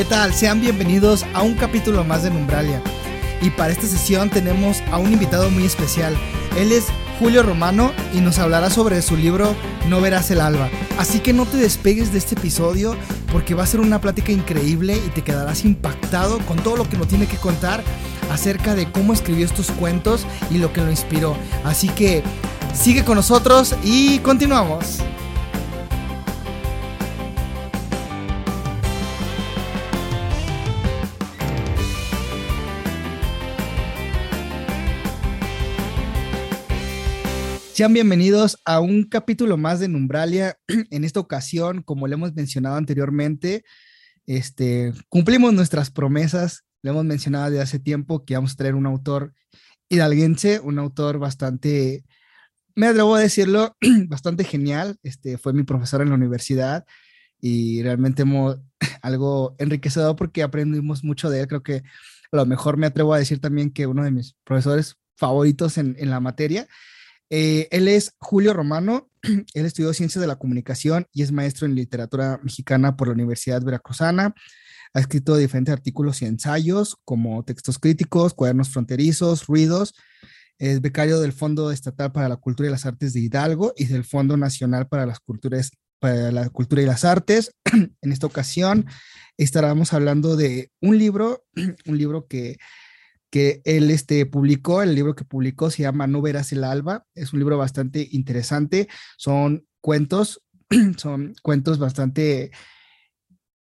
¿Qué tal? Sean bienvenidos a un capítulo más de Numbralia. Y para esta sesión tenemos a un invitado muy especial. Él es Julio Romano y nos hablará sobre su libro No verás el alba. Así que no te despegues de este episodio porque va a ser una plática increíble y te quedarás impactado con todo lo que nos tiene que contar acerca de cómo escribió estos cuentos y lo que lo inspiró. Así que sigue con nosotros y continuamos. Sean bienvenidos a un capítulo más de Numbralia. En esta ocasión, como le hemos mencionado anteriormente, este, cumplimos nuestras promesas. Le hemos mencionado desde hace tiempo que vamos a traer un autor hidalguense, un autor bastante, me atrevo a decirlo, bastante genial. Este, fue mi profesor en la universidad y realmente hemos algo enriquecedor porque aprendimos mucho de él. Creo que a lo mejor me atrevo a decir también que uno de mis profesores favoritos en, en la materia. Eh, él es Julio Romano, él estudió Ciencias de la Comunicación y es maestro en literatura mexicana por la Universidad Veracruzana. Ha escrito diferentes artículos y ensayos como textos críticos, cuadernos fronterizos, ruidos. Es becario del Fondo Estatal para la Cultura y las Artes de Hidalgo y del Fondo Nacional para las Culturas para la Cultura y las Artes. en esta ocasión estaremos hablando de un libro, un libro que que él este, publicó, el libro que publicó se llama No verás el alba, es un libro bastante interesante, son cuentos, son cuentos bastante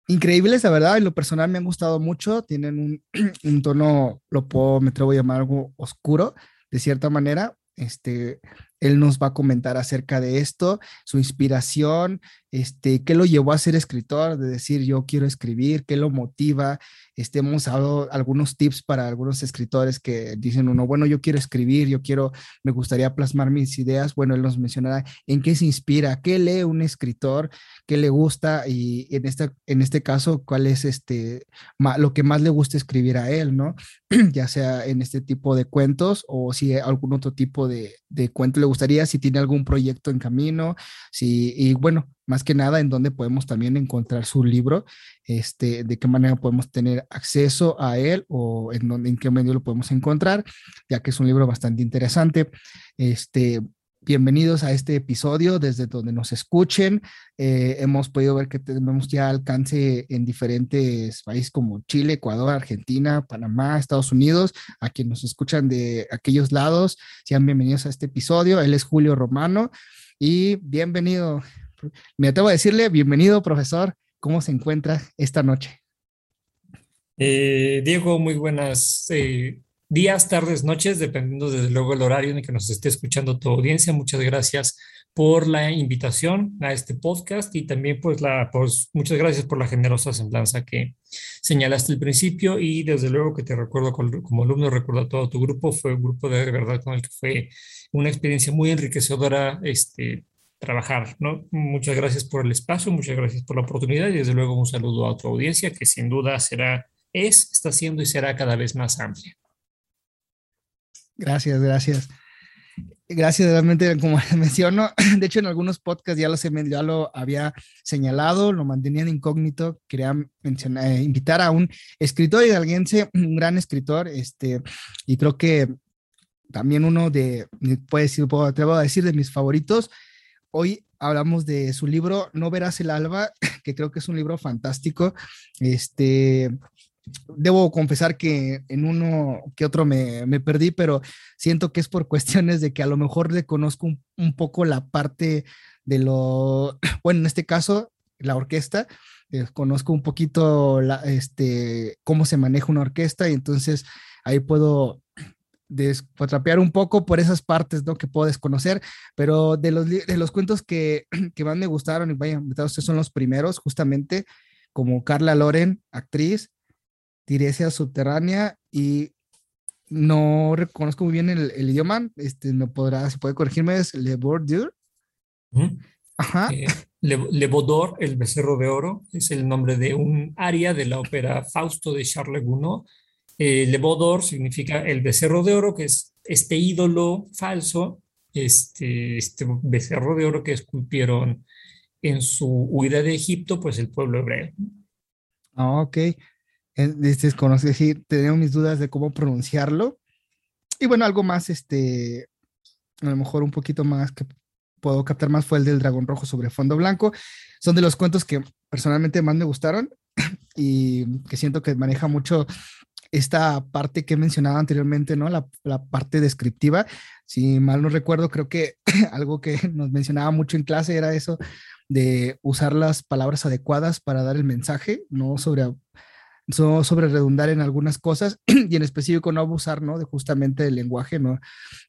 increíbles, la verdad, en lo personal me han gustado mucho, tienen un, tono, lo puedo, me atrevo a llamar algo oscuro, de cierta manera, este, él nos va a comentar acerca de esto, su inspiración, este, qué lo llevó a ser escritor, de decir yo quiero escribir, qué lo motiva. Este, hemos dado algunos tips para algunos escritores que dicen uno, bueno, yo quiero escribir, yo quiero, me gustaría plasmar mis ideas. Bueno, él nos mencionará en qué se inspira, qué lee un escritor, qué le gusta y en, en este caso, cuál es este, lo que más le gusta escribir a él, ¿no? ya sea en este tipo de cuentos o si algún otro tipo de, de cuento le gustaría, si tiene algún proyecto en camino, si, y bueno, más que nada en dónde podemos también encontrar su libro, este, de qué manera podemos tener acceso a él o en, dónde, en qué medio lo podemos encontrar, ya que es un libro bastante interesante. Este, bienvenidos a este episodio desde donde nos escuchen. Eh, hemos podido ver que tenemos ya alcance en diferentes países como Chile, Ecuador, Argentina, Panamá, Estados Unidos. A quienes nos escuchan de aquellos lados, sean bienvenidos a este episodio. Él es Julio Romano y bienvenido. Me atrevo a decirle, bienvenido, profesor. ¿Cómo se encuentra esta noche? Eh, Diego, muy buenas eh, días, tardes, noches, dependiendo desde luego el horario en el que nos esté escuchando tu audiencia. Muchas gracias por la invitación a este podcast y también pues la, pues, muchas gracias por la generosa semblanza que señalaste al principio y desde luego que te recuerdo como, alumno, recuerdo a todo tu grupo, fue un grupo de verdad con el que fue una experiencia muy enriquecedora este, trabajar, ¿no? Muchas gracias por el espacio, muchas gracias por la oportunidad y desde luego un saludo a tu audiencia que sin duda será, es, está siendo y será cada vez más amplia. Gracias, gracias. Gracias, realmente, como menciono, de hecho en algunos podcasts ya lo, ya lo había señalado, lo mantenían incógnito, quería mencionar, eh, invitar a un escritor hidalguense, un gran escritor, este, y creo que también uno de, puede decir, puedo, atrevo a decir, de mis favoritos, Hoy hablamos de su libro No verás el alba, que creo que es un libro fantástico. Este, debo confesar que en uno que otro me, me, perdí, pero siento que es por cuestiones de que a lo mejor le conozco un, poco la parte de lo, bueno, en este caso, la orquesta, eh, conozco un poquito la, este, cómo se maneja una orquesta y entonces ahí puedo despotrapear un poco por esas partes ¿no? que puedo desconocer, pero de los, de los cuentos que, que más me gustaron, y vaya, ustedes son los primeros, justamente como Carla Loren, actriz, Tiresia Subterránea, y no reconozco muy bien el, el idioma, este, me podrá, si puede corregirme, es Le Bordure. Ajá. Eh, Le, Le Baudor, el becerro de oro, es el nombre de un aria de la ópera Fausto de Charles Gounod, eh, Le Baudor significa el becerro de oro, que es este ídolo falso, este, este becerro de oro que esculpieron en su huida de Egipto, pues el pueblo hebreo. Ah, ok. Este, conoce, sí, tenía mis dudas de cómo pronunciarlo. Y bueno, algo más, este, a lo mejor un poquito más que puedo captar más fue el del dragón rojo sobre fondo blanco. Son de los cuentos que personalmente más me gustaron y que siento que maneja mucho esta parte que he mencionado anteriormente, ¿no? La, parte descriptiva. Si mal no recuerdo, creo que algo que nos mencionaba mucho en clase era eso de usar las palabras adecuadas para dar el mensaje, no sobre, no sobre redundar en algunas cosas y en específico no abusar, ¿no? De justamente el lenguaje, no,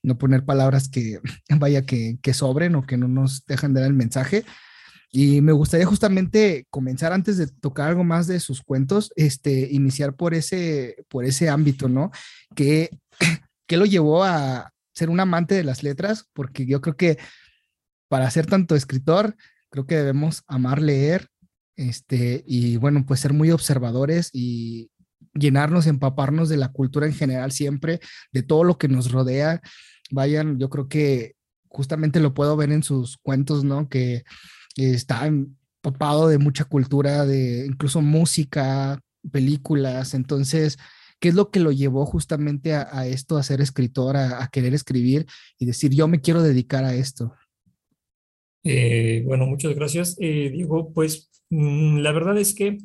no poner palabras que vaya que, que sobren o que no nos dejan dar el mensaje. Y me gustaría justamente comenzar antes de tocar algo más de sus cuentos, este, iniciar por ese, por ese ámbito, ¿no? ¿Qué, ¿Qué lo llevó a ser un amante de las letras? Porque yo creo que para ser tanto escritor, creo que debemos amar leer, este, y bueno, pues ser muy observadores y llenarnos, empaparnos de la cultura en general siempre, de todo lo que nos rodea. Vayan, yo creo que justamente lo puedo ver en sus cuentos, ¿no? Que está empapado de mucha cultura, de incluso música, películas. Entonces, ¿qué es lo que lo llevó justamente a, esto, a ser escritor, a, querer escribir y decir, yo me quiero dedicar a esto? Eh, bueno, muchas gracias, eh, Diego. Pues mm, la verdad es que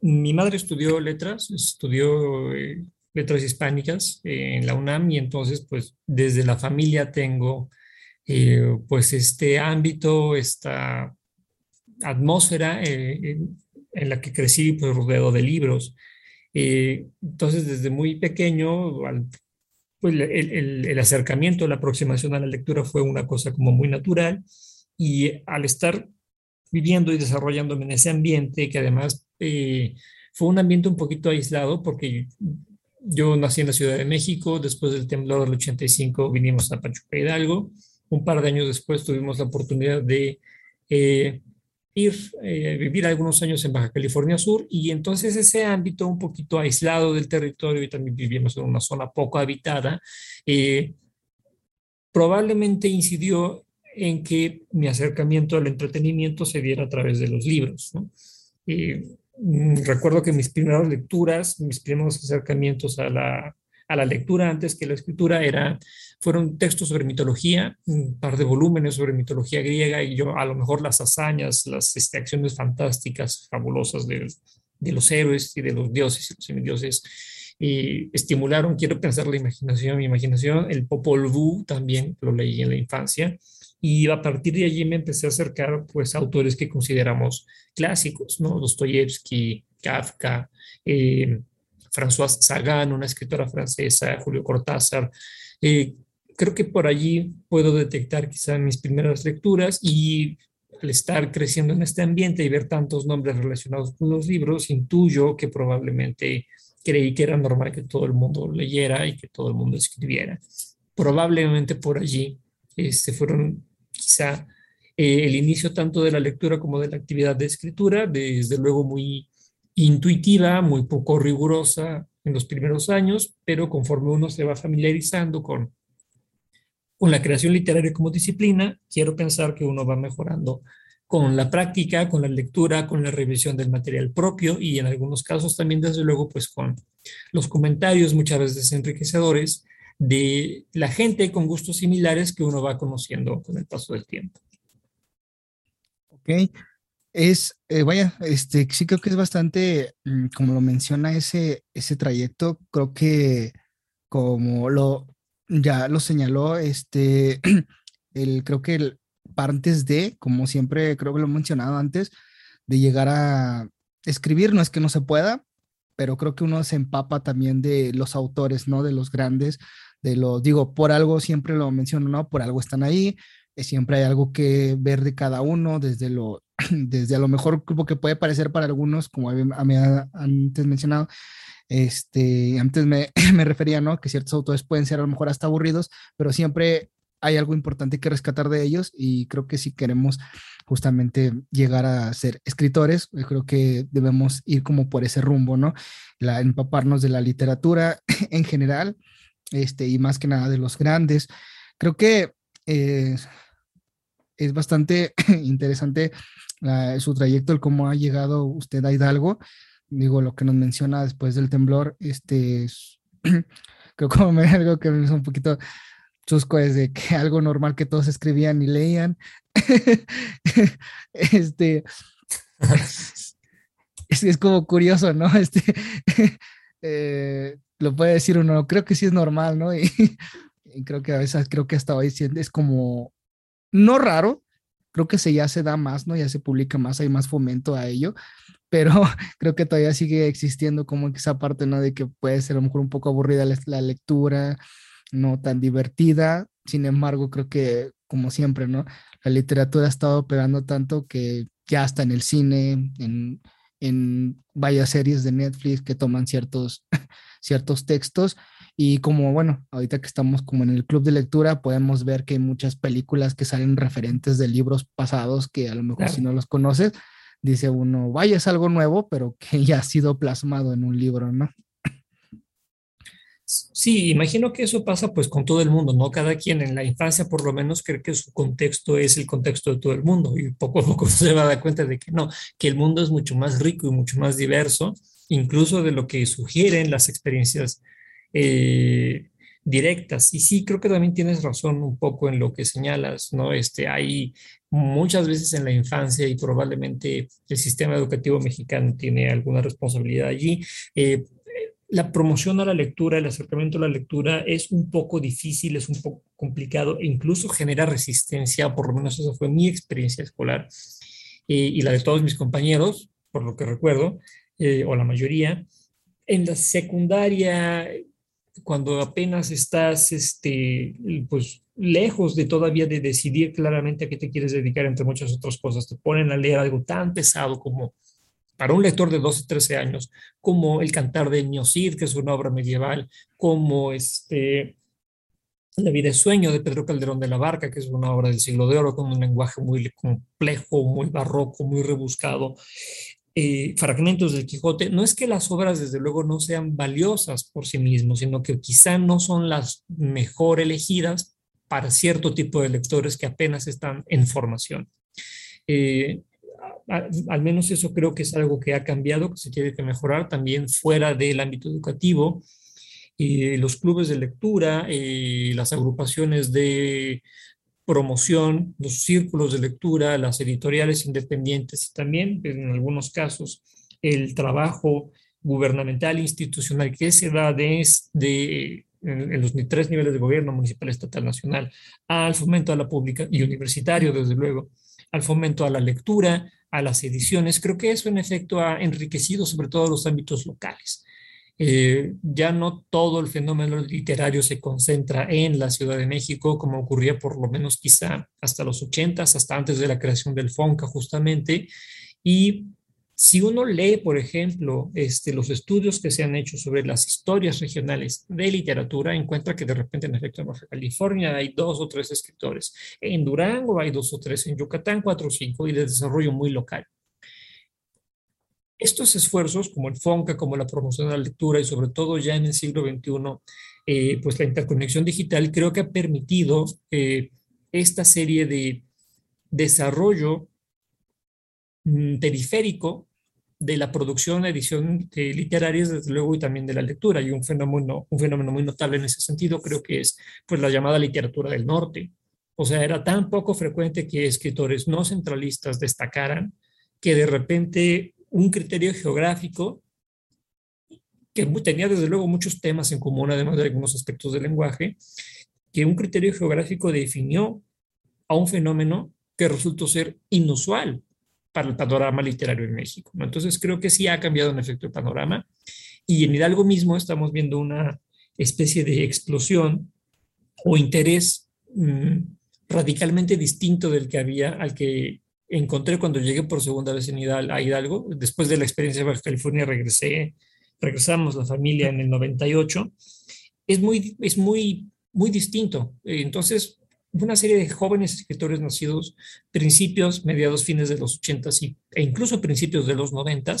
mi madre estudió letras, estudió eh, letras hispánicas en la UNAM y entonces, pues desde la familia tengo eh, pues este ámbito, esta atmósfera eh, en, la que crecí pues, rodeado de libros. Eh, entonces, desde muy pequeño, pues, el, acercamiento, la aproximación a la lectura fue una cosa como muy natural y al estar viviendo y desarrollándome en ese ambiente, que además fue un ambiente un poquito aislado porque yo nací en la Ciudad de México, después del temblor del 85 vinimos a Pachuca Hidalgo, un par de años después tuvimos la oportunidad de eh, ir eh, vivir algunos años en Baja California Sur y entonces ese ámbito un poquito aislado del territorio y también vivimos en una zona poco habitada, eh, probablemente incidió en que mi acercamiento al entretenimiento se diera a través de los libros. Mm, recuerdo que mis primeras lecturas, mis primeros acercamientos a la, a la lectura antes que la escritura era fueron textos sobre mitología, un par de volúmenes sobre mitología griega y yo a lo mejor las hazañas, las este, acciones fantásticas, fabulosas de, de, los héroes y de los dioses y los semidioses y estimularon, quiero pensar la imaginación, mi imaginación, el Popol Vuh también lo leí en la infancia y a partir de allí me empecé a acercar pues a autores que consideramos clásicos, ¿no? Dostoyevsky, Kafka, eh, François Sagan, una escritora francesa, Julio Cortázar, eh, creo que por allí puedo detectar quizá mis primeras lecturas y al estar creciendo en este ambiente y ver tantos nombres relacionados con los libros, intuyo que probablemente creí que era normal que todo el mundo leyera y que todo el mundo escribiera. Probablemente por allí este, fueron quizá eh, el inicio tanto de la lectura como de la actividad de escritura, desde luego muy intuitiva, muy poco rigurosa en los primeros años, pero conforme uno se va familiarizando con con la creación literaria como disciplina, quiero pensar que uno va mejorando con la práctica, con la lectura, con la revisión del material propio y en algunos casos también, desde luego, pues con los comentarios muchas veces enriquecedores de la gente con gustos similares que uno va conociendo con el paso del tiempo. Ok, es, eh, vaya, este, sí creo que es bastante, mm, como lo menciona ese, ese trayecto, creo que como lo, ya lo señaló, este, el, creo que el partes de, como siempre creo que lo he mencionado antes, de llegar a escribir, no es que no se pueda, pero creo que uno se empapa también de los autores, ¿no? De los grandes, de los, digo, por algo siempre lo menciono, ¿no? Por algo están ahí, eh, siempre hay algo que ver de cada uno, desde lo, desde a lo mejor como que puede parecer para algunos, como antes mencionado, este, antes me, me refería, ¿no? Que ciertos autores pueden ser a lo mejor hasta aburridos, pero siempre hay algo importante que rescatar de ellos y creo que si queremos justamente llegar a ser escritores, yo creo que debemos ir como por ese rumbo, ¿no? La, empaparnos de la literatura en general, este, y más que nada de los grandes. Creo que eh, es bastante interesante su trayecto, el cómo ha llegado usted a Hidalgo digo, lo que nos menciona después del temblor, este, creo como me, algo que me hizo un poquito chusco es de que algo normal que todos escribían y leían. este, es, como curioso, ¿no? Este, eh, lo puede decir uno, creo que sí es normal, ¿no? Y, y creo que a veces, creo que hasta hoy es como, no raro, creo que se ya se da más, ¿no? Ya se publica más, hay más fomento a ello, pero creo que todavía sigue existiendo como esa parte, ¿no? De que puede ser a lo mejor un poco aburrida la, lectura, no tan divertida, sin embargo, creo que como siempre, ¿no? La literatura ha estado pegando tanto que ya está en el cine, en, en varias series de Netflix que toman ciertos, ciertos textos y como, bueno, ahorita que estamos como en el club de lectura, podemos ver que hay muchas películas que salen referentes de libros pasados que a lo mejor si no los conoces, dice uno, vaya, es algo nuevo, pero que ya ha sido plasmado en un libro, ¿no? Sí, imagino que eso pasa pues con todo el mundo, ¿no? Cada quien en la infancia por lo menos cree que su contexto es el contexto de todo el mundo y poco a poco se va a dar cuenta de que no, que el mundo es mucho más rico y mucho más diverso, incluso de lo que sugieren las experiencias eh, directas. Y sí, creo que también tienes razón un poco en lo que señalas, ¿no? Este, hay muchas veces en la infancia y probablemente el sistema educativo mexicano tiene alguna responsabilidad allí. Eh, la promoción a la lectura, el acercamiento a la lectura es un poco difícil, es un poco complicado e incluso genera resistencia, por lo menos esa fue mi experiencia escolar eh, y la de todos mis compañeros, por lo que recuerdo, o la mayoría. En la secundaria cuando apenas estás, este, pues, lejos de todavía de decidir claramente a qué te quieres dedicar, entre muchas otras cosas, te ponen a leer algo tan pesado como para un lector de 12, 13 años, como El Cantar de Cid, que es una obra medieval, como este, La vida es sueño de Pedro Calderón de la Barca, que es una obra del siglo de oro con un lenguaje muy complejo, muy barroco, muy rebuscado. Eh, fragmentos del Quijote, no es que las obras desde luego no sean valiosas por sí mismos, sino que quizá no son las mejor elegidas para cierto tipo de lectores que apenas están en formación. Eh, al menos eso creo que es algo que ha cambiado, que se tiene que mejorar también fuera del ámbito educativo. Eh, los clubes de lectura, las agrupaciones de promoción, los círculos de lectura, las editoriales independientes y también, en algunos casos, el trabajo gubernamental institucional que se da desde en, los tres niveles de gobierno, municipal, estatal, nacional, al fomento a la pública y universitario, desde luego, al fomento a la lectura, a las ediciones. Creo que eso en efecto ha enriquecido sobre todo los ámbitos locales. Eh, ya no todo el fenómeno literario se concentra en la Ciudad de México, como ocurría por lo menos quizá hasta los 80, hasta antes de la creación del FONCA justamente. Y si uno lee, por ejemplo, este, los estudios que se han hecho sobre las historias regionales de literatura, encuentra que de repente en efecto en Baja California hay dos o tres escritores, en Durango hay dos o tres, en Yucatán cuatro o cinco y de desarrollo muy local. Estos esfuerzos, como el FONCA, como la promoción de la lectura y sobre todo ya en el siglo XXI, eh, pues la interconexión digital creo que ha permitido eh, esta serie de desarrollo mm, periférico de la producción, edición de literarias, desde luego, y también de la lectura. Y un fenómeno, un fenómeno muy notable en ese sentido creo que es pues, la llamada literatura del norte. O sea, era tan poco frecuente que escritores no centralistas destacaran que de repente un criterio geográfico que tenía desde luego muchos temas en común, además de algunos aspectos del lenguaje, que un criterio geográfico definió a un fenómeno que resultó ser inusual para el panorama literario en México. Entonces creo que sí ha cambiado en efecto el panorama y en Hidalgo mismo estamos viendo una especie de explosión o interés mm, radicalmente distinto del que había al que encontré cuando llegué por segunda vez en a Hidalgo. Después de la experiencia de Baja California regresé, regresamos la familia en el 98. Es muy, es muy, muy distinto. Entonces, una serie de jóvenes escritores nacidos principios, mediados, fines de los 80 e incluso principios de los 90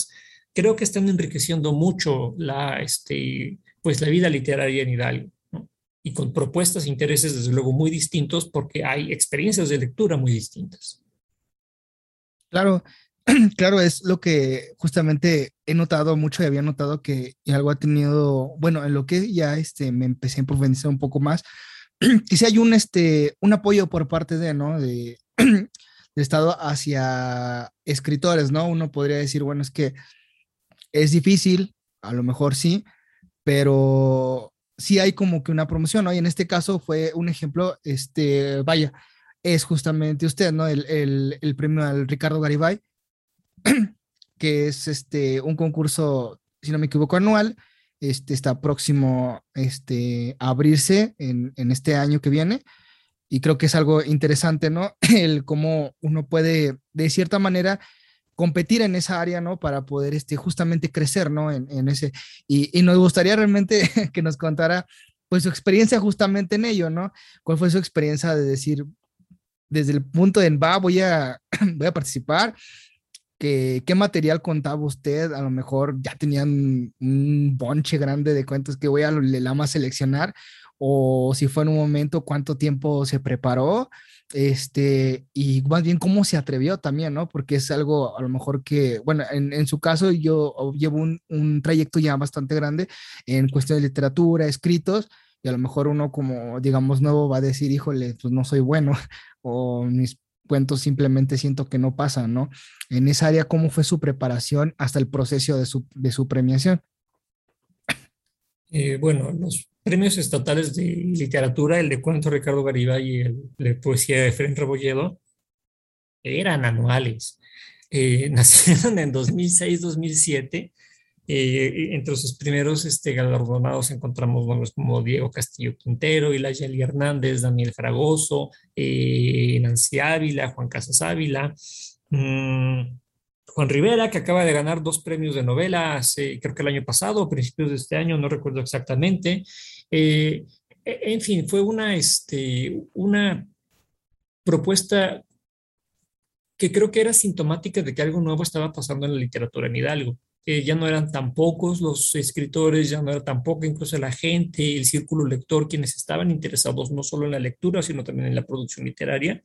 creo que están enriqueciendo mucho la, este, pues la vida literaria en Hidalgo. Y con propuestas e intereses, desde luego, muy distintos porque hay experiencias de lectura muy distintas. Claro, claro, es lo que justamente he notado mucho y había notado que algo ha tenido, bueno, en lo que ya este, me empecé a profundizar un poco más, si hay un, este, un apoyo por parte de, ¿no? De, Estado hacia escritores, ¿no? Uno podría decir, bueno, es que es difícil, a lo mejor sí, pero sí hay como que una promoción, ¿no? Y en este caso fue un ejemplo, este, vaya, es justamente usted, ¿no? El, el, el premio al Ricardo Garibay, que es este, un concurso, si no me equivoco, anual, este, está próximo este, a abrirse en, en este año que viene. Y creo que es algo interesante, ¿no? El cómo uno puede, de cierta manera, competir en esa área, ¿no? Para poder este, justamente crecer, ¿no? En, en ese. Y, y, nos gustaría realmente que nos contara, pues, su experiencia justamente en ello, ¿no? ¿Cuál fue su experiencia de decir, desde el punto de, va, voy a, voy a participar? ¿Qué, ¿Qué material contaba usted? A lo mejor ya tenían un bonche grande de cuentos que voy a la seleccionar, o si fue en un momento, cuánto tiempo se preparó, este, y más bien cómo se atrevió también, ¿no? Porque es algo a lo mejor que, bueno, en, en su caso yo llevo un, un, trayecto ya bastante grande en cuestión de literatura, escritos, y a lo mejor uno como, digamos, nuevo va a decir, híjole, pues no soy bueno, o mis cuentos simplemente siento que no pasan, ¿no? En esa área, ¿cómo fue su preparación hasta el proceso de su, de su premiación? Eh, bueno, los premios estatales de literatura, el de cuento Ricardo Garibay y el de poesía de Fren Rebolledo, eran anuales. Eh, nacieron en 2006-2007. Eh, entre sus primeros este, galardonados encontramos nombres como Diego Castillo Quintero, Ilaya Hernández, Daniel Fragoso, eh, Nancy Ávila, Juan Casas Ávila, mmm, Juan Rivera, que acaba de ganar dos premios de novela, hace, creo que el año pasado, a principios de este año, no recuerdo exactamente. Eh, en fin, fue este, una propuesta que creo que era sintomática de que algo nuevo estaba pasando en la literatura en Hidalgo. Eh, ya no eran tan pocos los escritores, ya no era tan poca incluso la gente, el círculo lector, quienes estaban interesados no solo en la lectura, sino también en la producción literaria.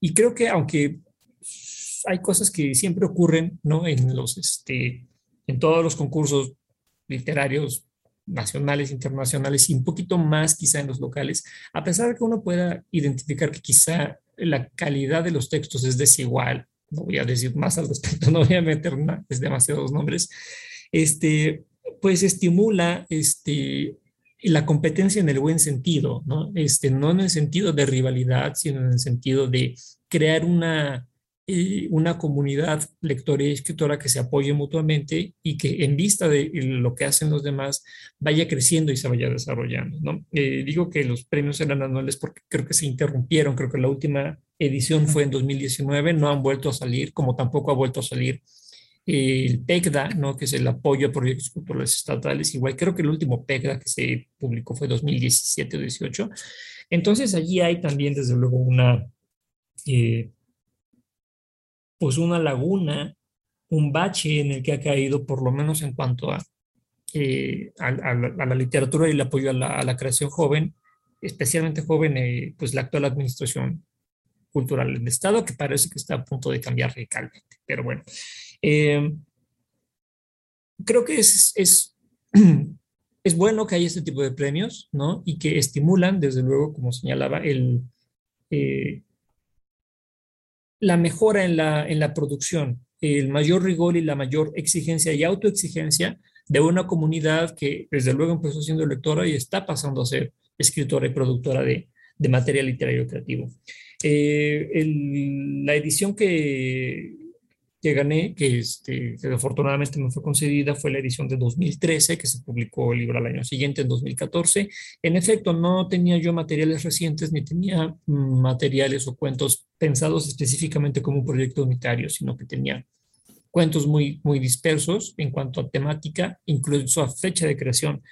Y creo que aunque hay cosas que siempre ocurren, ¿no? En los, este, en todos los concursos literarios nacionales, internacionales y un poquito más quizá en los locales, a pesar de que uno pueda identificar que quizá la calidad de los textos es desigual, no voy a decir más al respecto, no voy a meter es demasiados nombres, este, pues estimula este, la competencia en el buen sentido, ¿no? Este, no en el sentido de rivalidad, sino en el sentido de crear una, y una comunidad lectora y escritora que se apoye mutuamente y que en vista de lo que hacen los demás vaya creciendo y se vaya desarrollando. ¿no? Eh, digo que los premios eran anuales porque creo que se interrumpieron, creo que la última edición fue en 2019, no han vuelto a salir, como tampoco ha vuelto a salir el PECDA, ¿no? que es el apoyo a proyectos culturales estatales, igual creo que el último PECDA que se publicó fue 2017 o 18. Entonces allí hay también desde luego una... Eh, pues una laguna, un bache en el que ha caído, por lo menos en cuanto a, eh, la, literatura y el apoyo a la, creación joven, especialmente joven, eh, pues la actual administración cultural del Estado, que parece que está a punto de cambiar radicalmente. Pero bueno, eh, creo que es, es, es, bueno que haya este tipo de premios, ¿no? Y que estimulan, desde luego, como señalaba, el, eh, la mejora en la, en la producción, el mayor rigor y la mayor exigencia y autoexigencia de una comunidad que desde luego empezó siendo lectora y está pasando a ser escritora y productora de, de material literario creativo. Eh, la edición que, que gané, que, este, afortunadamente me fue concedida, fue la edición de 2013, que se publicó el libro al año siguiente, en 2014. En efecto, no tenía yo materiales recientes ni tenía mm, materiales o cuentos pensados específicamente como un proyecto unitario, sino que tenía cuentos muy, muy dispersos en cuanto a temática, incluso a fecha de creación.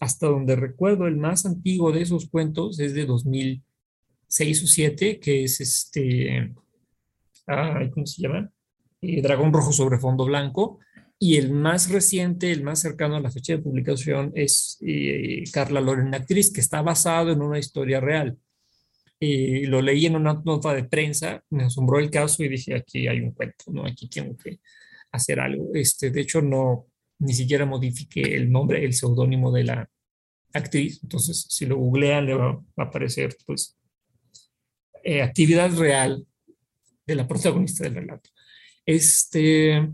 Hasta donde recuerdo, el más antiguo de esos cuentos es de 2006 o 7, que es este ¿cómo se llama? Eh, Dragón Rojo sobre fondo blanco. Y el más reciente, el más cercano a la fecha de publicación es eh, Carla Loren, actriz, que está basado en una historia real. Y lo leí en una nota de prensa, me asombró el caso y dije, aquí hay un cuento, ¿no? Aquí tengo que hacer algo. Este, de hecho, no, ni siquiera modifiqué el nombre, el seudónimo de la actriz. Entonces, si lo googlean, le va, a aparecer, pues, eh, actividad real de la protagonista del relato. Este,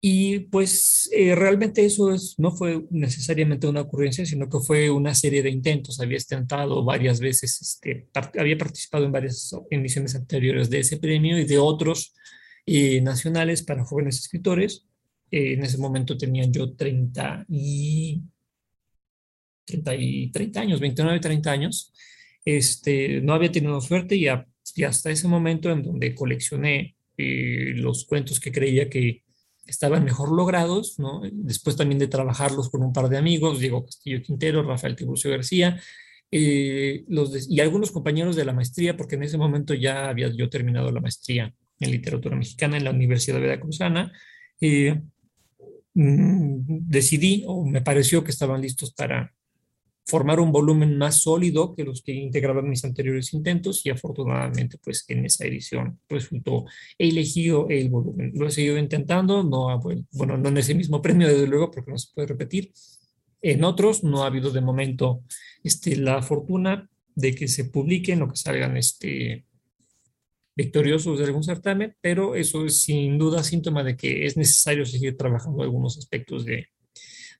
y pues eh, realmente eso es, no fue necesariamente una ocurrencia, sino que fue una serie de intentos. Había intentado varias veces, este, había participado en varias emisiones anteriores de ese premio y de otros eh, nacionales para jóvenes escritores. Eh, en ese momento tenía yo 30 y, 30 y 30 años, 29 y 30 años. Este, no había tenido suerte y, hasta ese momento en donde coleccioné los cuentos que creía que estaban mejor logrados. Después también de trabajarlos con un par de amigos, Diego Castillo Quintero, Rafael Tiburcio García, eh, y algunos compañeros de la maestría, porque en ese momento ya había yo terminado la maestría en literatura mexicana en la Universidad Veracruzana, eh, mm, decidí o me pareció que estaban listos para formar un volumen más sólido que los que integraban mis anteriores intentos y afortunadamente pues en esa edición resultó elegido el volumen. Lo he seguido intentando, no bueno, no en ese mismo premio desde luego porque no se puede repetir. En otros no ha habido de momento este, la fortuna de que se publiquen o que salgan este, victoriosos de algún certamen, pero eso es sin duda síntoma de que es necesario seguir trabajando algunos aspectos de,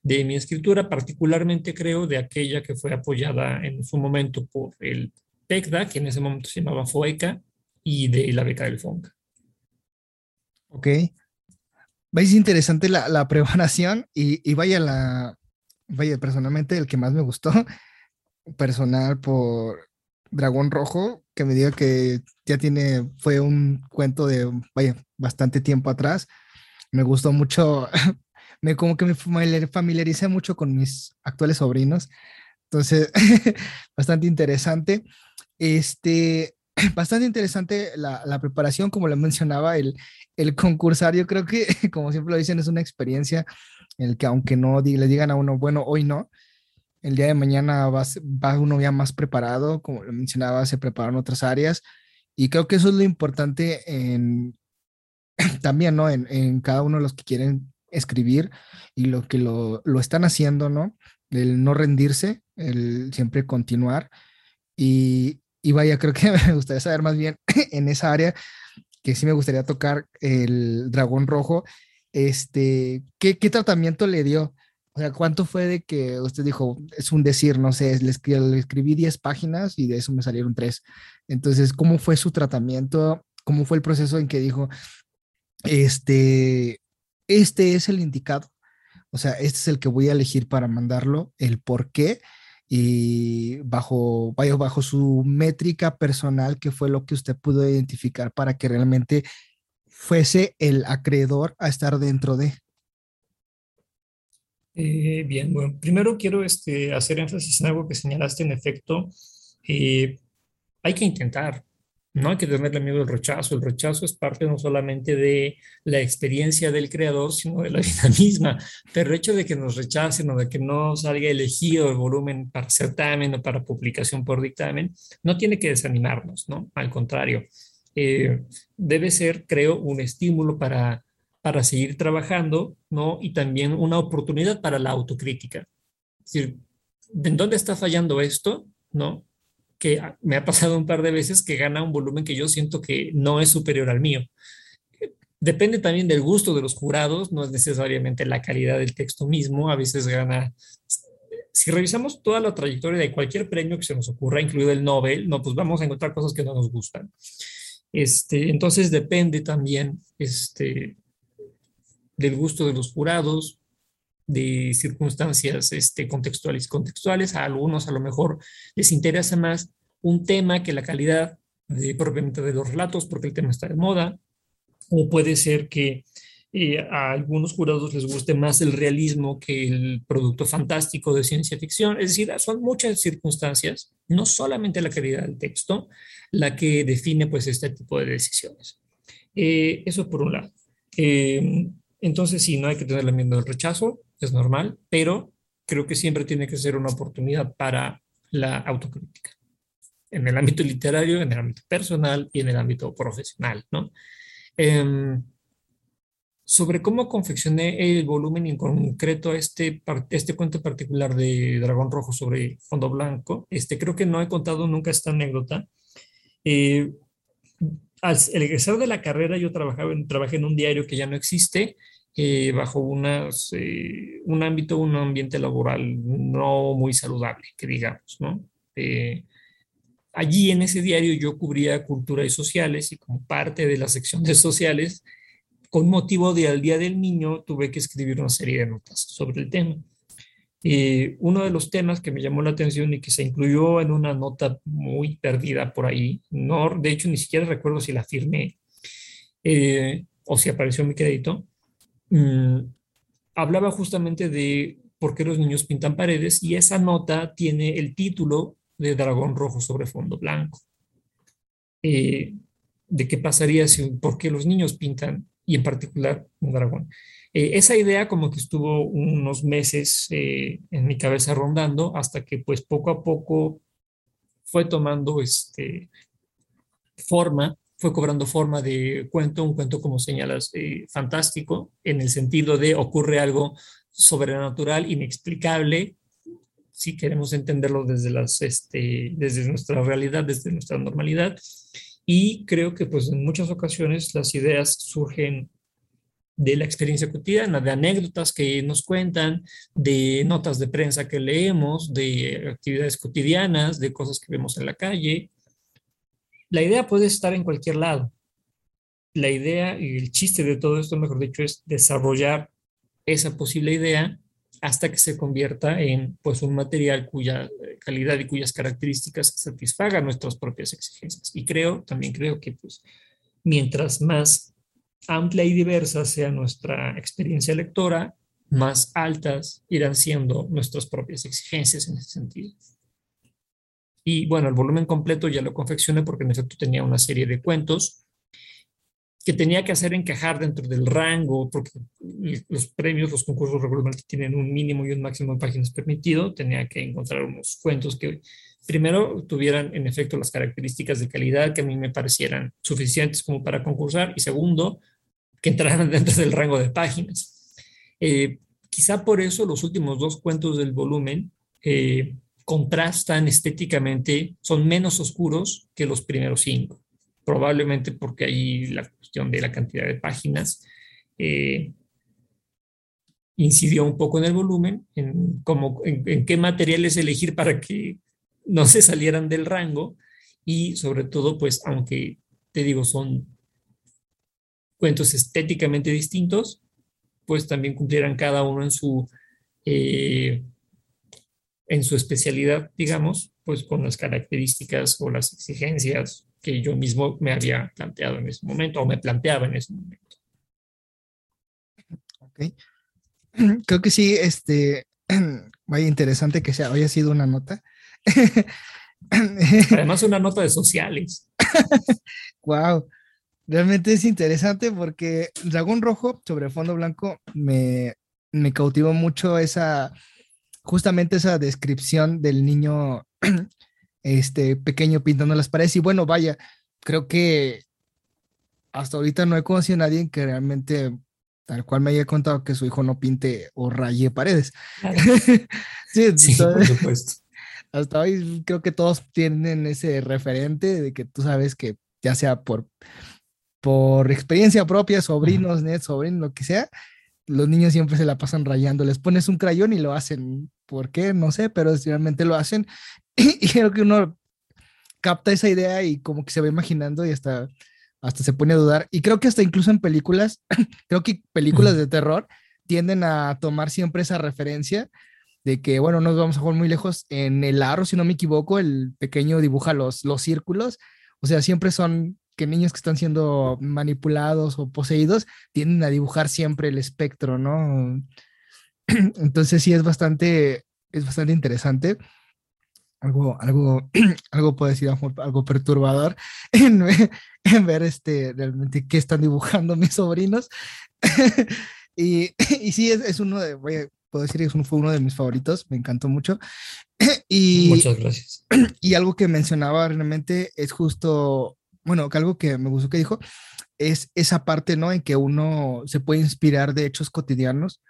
de mi escritura, particularmente creo de aquella que fue apoyada en su momento por el PECDA, que en ese momento se llamaba FOECA, y de la beca del FONCA. Ok. Veis interesante la, la preparación y, y, vaya la, vaya personalmente el que más me gustó, personal por Dragón Rojo, que me diga que ya tiene, fue un cuento de, vaya, bastante tiempo atrás. Me gustó mucho me como que me familiaricé mucho con mis actuales sobrinos. Entonces, bastante interesante. Este, bastante interesante la, la preparación, como le mencionaba, el, el concursar. Yo creo que, como siempre lo dicen, es una experiencia en el que aunque no le digan a uno, bueno, hoy no, el día de mañana va, va uno ya más preparado, como le mencionaba, se preparan otras áreas. Y creo que eso es lo importante en, también, ¿no? En, en cada uno de los que quieren escribir y lo que lo, lo están haciendo, ¿no? El no rendirse, el siempre continuar. Y, y vaya, creo que me gustaría saber más bien en esa área que sí me gustaría tocar el dragón rojo, este, ¿qué, qué tratamiento le dio? O sea, ¿cuánto fue de que usted dijo, es un decir, no sé, le, le escribí 10 páginas y de eso me salieron 3? Entonces, ¿cómo fue su tratamiento? ¿Cómo fue el proceso en que dijo, este, este es el indicado. O sea, este es el que voy a elegir para mandarlo, el por qué y bajo, bajo su métrica personal, que fue lo que usted pudo identificar para que realmente fuese el acreedor a estar dentro de. Eh, bien, bueno, primero quiero este, hacer énfasis en algo que señalaste en efecto. Eh, hay que intentar, no hay que tenerle miedo al rechazo. El rechazo es parte no solamente de la experiencia del creador, sino de la vida misma. Pero el hecho de que nos rechacen o de que no salga elegido el volumen para certamen o para publicación por dictamen, no tiene que desanimarnos, ¿no? Al contrario, eh, debe ser, creo, un estímulo para, para seguir trabajando, ¿no? Y también una oportunidad para la autocrítica. Es decir, ¿en dónde está fallando esto? ¿No? Que me ha pasado un par de veces que gana un volumen que yo siento que no es superior al mío. Depende también del gusto de los jurados, no es necesariamente la calidad del texto mismo, a veces gana... Si revisamos toda la trayectoria de cualquier premio que se nos ocurra, incluido el Nobel, no, pues vamos a encontrar cosas que no nos gustan. Este, entonces depende también este, del gusto de los jurados, de circunstancias este, contextuales. Contextuales a algunos a lo mejor les interesa más un tema que la calidad de, propiamente de los relatos, porque el tema está de moda, o puede ser que eh, a algunos jurados les guste más el realismo que el producto fantástico de ciencia ficción. Es decir, son muchas circunstancias, no solamente la calidad del texto, la que define pues este tipo de decisiones. Eh, eso por un lado. Eh, entonces, sí, no hay que tenerle miedo al rechazo, es normal, pero creo que siempre tiene que ser una oportunidad para la autocrítica. en el ámbito literario, en el ámbito personal y en el ámbito profesional, ¿no? Em, sobre cómo confeccioné el volumen en concreto este, este cuento particular de Dragón Rojo sobre fondo blanco, este, creo que no he contado nunca esta anécdota. Eh, al egresar de la carrera yo trabajaba trabajé en un diario que ya no existe, eh, bajo eh, un ámbito, un ambiente laboral no muy saludable, que digamos, ¿no? allí en ese diario yo cubría cultura y sociales y como parte de la sección de sociales, con motivo del Día del Niño, tuve que escribir una serie de notas sobre el tema. Eh, uno de los temas que me llamó la atención y que se incluyó en una nota muy perdida por ahí, no, de hecho ni siquiera recuerdo si la firmé eh, o si apareció en mi crédito, mm, hablaba justamente de por qué los niños pintan paredes y esa nota tiene el título de Dragón Rojo sobre fondo blanco. Eh, de qué pasaría si, por qué los niños pintan y en particular un dragón. Eh, esa idea como que estuvo unos meses eh, en mi cabeza rondando hasta que pues poco a poco fue tomando este, forma, fue cobrando forma de cuento, un cuento como señalas eh, fantástico, en el sentido de ocurre algo sobrenatural, inexplicable, si queremos entenderlo desde, las, este, desde nuestra realidad, desde nuestra normalidad, y creo que pues en muchas ocasiones las ideas surgen de la experiencia cotidiana, de anécdotas que nos cuentan, de notas de prensa que leemos, de actividades cotidianas, de cosas que vemos en la calle. La idea puede estar en cualquier lado. La idea y el chiste de todo esto, mejor dicho, es desarrollar esa posible idea hasta que se convierta en pues un material cuya eh, calidad y cuyas características satisfagan nuestras propias exigencias. Y creo, también creo que pues mientras más amplia y diversa sea nuestra experiencia lectora, más altas irán siendo nuestras propias exigencias en ese sentido. Y bueno, el volumen completo ya lo confeccioné porque en efecto tenía una serie de cuentos que tenía que hacer encajar dentro del rango, porque los premios, los concursos regularmente tienen un mínimo y un máximo de páginas permitido, tenía que encontrar unos cuentos que primero tuvieran en efecto las características de calidad que a mí me parecieran suficientes como para concursar, y segundo, que entraran dentro del rango de páginas. Eh, quizá por eso los últimos dos cuentos del volumen eh, contrastan estéticamente, son menos oscuros que los primeros cinco. Probablemente porque ahí la cuestión de la cantidad de páginas eh, incidió un poco en el volumen, en, cómo, en, qué materiales elegir para que no se salieran del rango. Y sobre todo, pues, aunque te digo, son cuentos estéticamente distintos, pues también cumplieran cada uno en su, eh, en su especialidad, digamos, pues con las características o las exigencias que yo mismo me había planteado en ese momento o me planteaba en ese momento. Ok. Creo que sí, este, vaya interesante que sea, haya sido una nota. Además, una nota de sociales. wow. Realmente es interesante porque Dragón Rojo sobre fondo blanco me, me cautivó mucho esa, justamente esa descripción del niño este pequeño pintando las paredes. Y bueno, vaya, creo que hasta ahorita no he conocido a nadie que realmente tal cual me haya contado que su hijo no pinte o raye paredes. sí, por supuesto. Hasta hoy creo que todos tienen ese referente de que tú sabes que ya sea por, por experiencia propia, sobrinos, net, sobrinos, lo que sea, los niños siempre se la pasan rayando. Les pones un crayón y lo hacen. ¿Por qué? No sé, pero realmente lo hacen. Y, creo que uno capta esa idea y como que se va imaginando y hasta, hasta se pone a dudar. Y creo que hasta incluso en películas, creo que películas de terror tienden a tomar siempre esa referencia de que, bueno, nos vamos a jugar muy lejos. En el aro, si no me equivoco, el pequeño dibuja los, los círculos. O sea, siempre son que niños que están siendo manipulados o poseídos tienden a dibujar siempre el espectro, ¿no? Entonces sí es bastante, es bastante interesante algo, algo, algo puede decir, algo perturbador en, en, ver este, realmente qué están dibujando mis sobrinos. y, y sí, es, es uno de, puedo decir que fue uno de mis favoritos, me encantó mucho. y, Muchas gracias. Y algo que mencionaba realmente es justo, bueno, que algo que me gustó que dijo, es esa parte, ¿no? En que uno se puede inspirar de hechos cotidianos,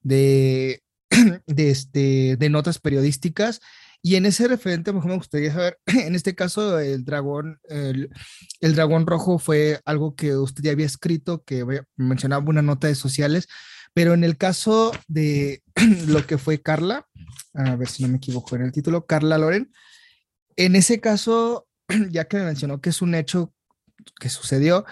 de, de, este, de notas periodísticas. Y en ese referente, mejor me gustaría saber, en este caso, el dragón, el, el dragón rojo fue algo que usted ya había escrito, que mencionaba una nota de sociales, pero en el caso de lo que fue Carla, a ver si no me equivoco en el título, Carla Loren, en ese caso, ya que me mencionó que es un hecho que sucedió,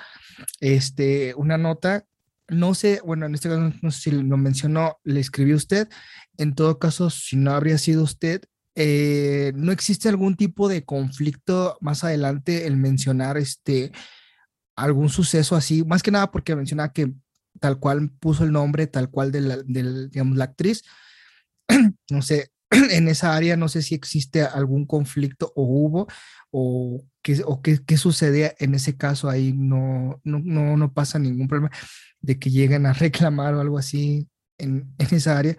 este, una nota, no sé, bueno, en este caso no sé si lo mencionó, le escribió usted, en todo caso, si no habría sido usted, eh, ¿no existe algún tipo de conflicto más adelante el mencionar este, algún suceso así? Más que nada porque menciona que tal cual puso el nombre, tal cual de la, digamos, la actriz. no sé, en esa área no sé si existe algún conflicto o hubo o qué, o qué, sucede en ese caso ahí, no, no, no, no, pasa ningún problema de que lleguen a reclamar o algo así en, en, esa área.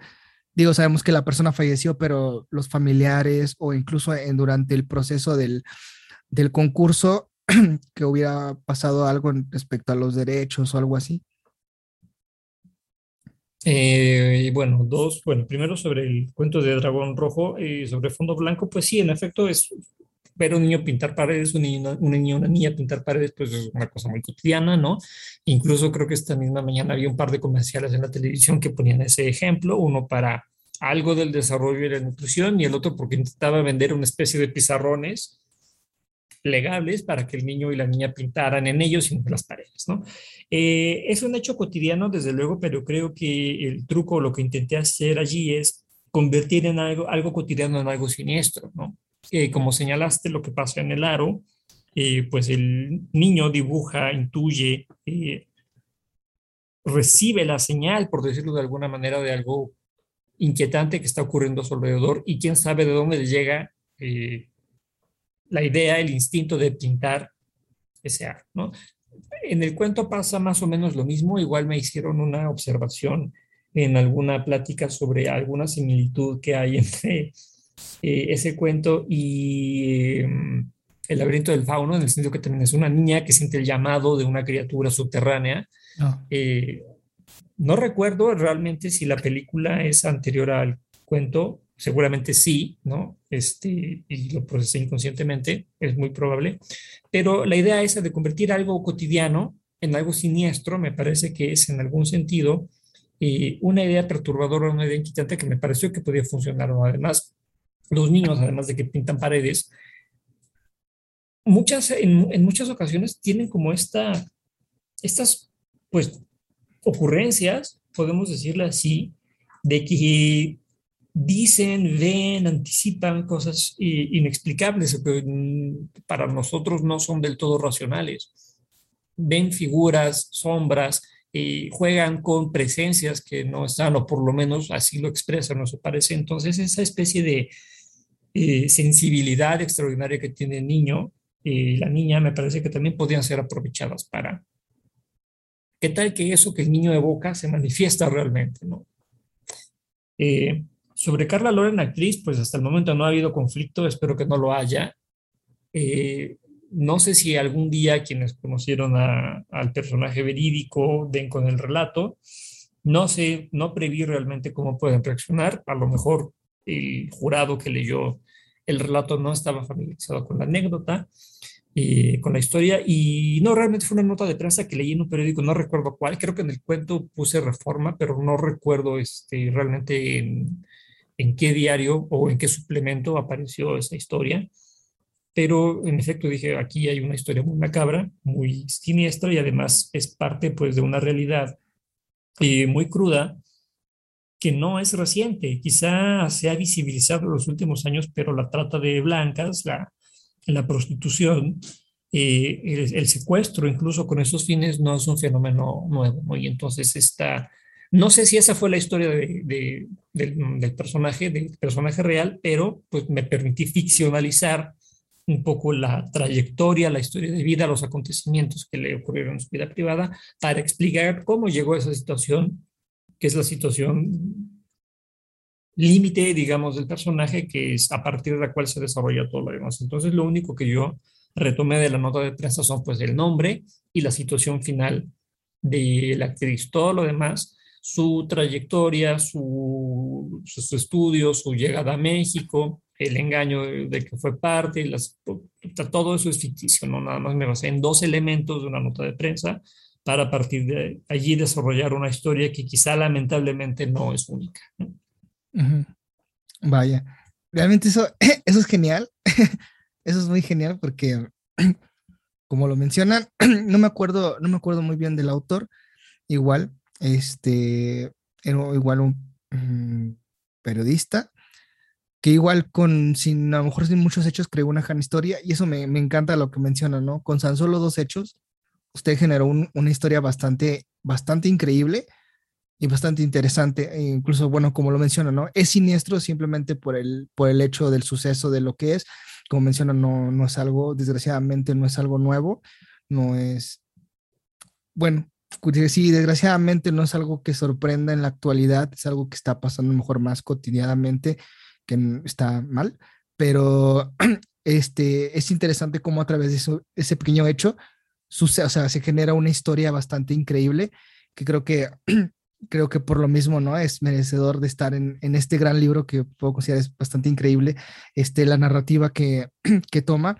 Digo, sabemos que la persona falleció, pero los familiares o incluso en, durante el proceso del, del concurso, que hubiera pasado algo respecto a los derechos o algo así. Eh, bueno, dos, bueno, primero sobre el cuento de Dragón Rojo y sobre fondo blanco, pues sí, en efecto es ver a un niño pintar paredes, un niño, una niña, una niña pintar paredes, pues es una cosa muy cotidiana, ¿no? Incluso creo que esta misma mañana había un par de comerciales en la televisión que ponían ese ejemplo, uno para algo del desarrollo y la nutrición y el otro porque intentaba vender una especie de pizarrones legables para que el niño y la niña pintaran en ellos y en las paredes, ¿no? Eh, es un hecho cotidiano, desde luego, pero creo que el truco, lo que intenté hacer allí es convertir en algo, algo cotidiano en algo siniestro, ¿no? Eh, como señalaste, lo que pasa en el aro, eh, pues el niño dibuja, intuye, recibe la señal, por decirlo de alguna manera, de algo inquietante que está ocurriendo a su alrededor y quién sabe de dónde le llega la idea, el instinto de pintar ese arte, ¿no? En el cuento pasa más o menos lo mismo, igual me hicieron una observación en alguna plática sobre alguna similitud que hay entre eh, ese cuento y em, el laberinto del fauno, en el sentido que también es una niña que siente el llamado de una criatura subterránea. No. Eh, no recuerdo realmente si la película es anterior al cuento, seguramente sí, ¿no? Este, y lo procesé inconscientemente, es muy probable, pero la idea esa de convertir algo cotidiano en algo siniestro me parece que es en algún sentido eh, una idea perturbadora, una idea inquietante que me pareció que podía funcionar. Además, los niños, además de que pintan paredes, muchas, en, en muchas ocasiones tienen como esta, estas, pues, ocurrencias, podemos decirle así, de que dicen, ven, anticipan cosas inexplicables que para nosotros no son del todo racionales. Ven figuras, sombras, y juegan con presencias que no están, o por lo menos así lo expresan, no se parece. Entonces, esa especie de eh, sensibilidad extraordinaria que tiene el niño y la niña, me parece que también podrían ser aprovechadas para. ¿Qué tal que eso que el niño evoca se manifiesta realmente? ¿no? Eh, sobre Carla Loren, actriz, pues hasta el momento no ha habido conflicto, espero que no lo haya. Eh, no sé si algún día quienes conocieron al personaje verídico den con el relato. No sé, no preví realmente cómo pueden reaccionar. A lo mejor el jurado que leyó el relato no estaba familiarizado con la anécdota, eh, con la historia. Y no, realmente fue una nota de prensa que leí en un periódico, no recuerdo cuál. Creo que en el cuento puse reforma, pero no recuerdo este, realmente en, en qué diario o en qué suplemento apareció esa historia, pero en efecto dije, aquí hay una historia muy macabra, muy siniestra y además es parte pues de una realidad eh, muy cruda que no es reciente, quizá se ha visibilizado en los últimos años, pero la trata de blancas, la, la prostitución, eh, el, secuestro, incluso con esos fines, no es un fenómeno nuevo, Y entonces está no sé si esa fue la historia de, del, personaje, del personaje real, pero pues me permití ficcionalizar un poco la trayectoria, la historia de vida, los acontecimientos que le ocurrieron en su vida privada, para explicar cómo llegó a esa situación, que es la situación límite, digamos, del personaje, que es a partir de la cual se desarrolla todo lo demás. Entonces, lo único que yo retomé de la nota de prensa son pues el nombre y la situación final de la actriz. Todo lo demás, su trayectoria, su, sus estudios, su llegada a México, el engaño de, que fue parte, las, todo eso es ficticio, no nada más me basé en dos elementos de una nota de prensa para partir de allí desarrollar una historia que quizá lamentablemente no es única. Vaya, realmente eso, eso es genial, eso es muy genial porque, como lo mencionan, no me acuerdo, no me acuerdo muy bien del autor, igual, este, era igual un mm, periodista, que igual con, sin, a lo mejor sin muchos hechos, creó una gran historia, y eso me, me encanta lo que menciona, ¿no? Con tan solo dos hechos, usted generó una historia bastante, bastante increíble y bastante interesante, e incluso, bueno, como lo menciona, ¿no? Es siniestro simplemente por el, por el hecho del suceso de lo que es, como menciona, no, no es algo, desgraciadamente no es algo nuevo, no es, bueno, sí, desgraciadamente no es algo que sorprenda en la actualidad, es algo que está pasando mejor más cotidianamente, que está mal, pero este, es interesante cómo a través de ese pequeño hecho sucede, o sea, se genera una historia bastante increíble que creo que creo que por lo mismo, ¿no? Es merecedor de estar en, en este gran libro que puedo considerar es bastante increíble, este, la narrativa que, que toma.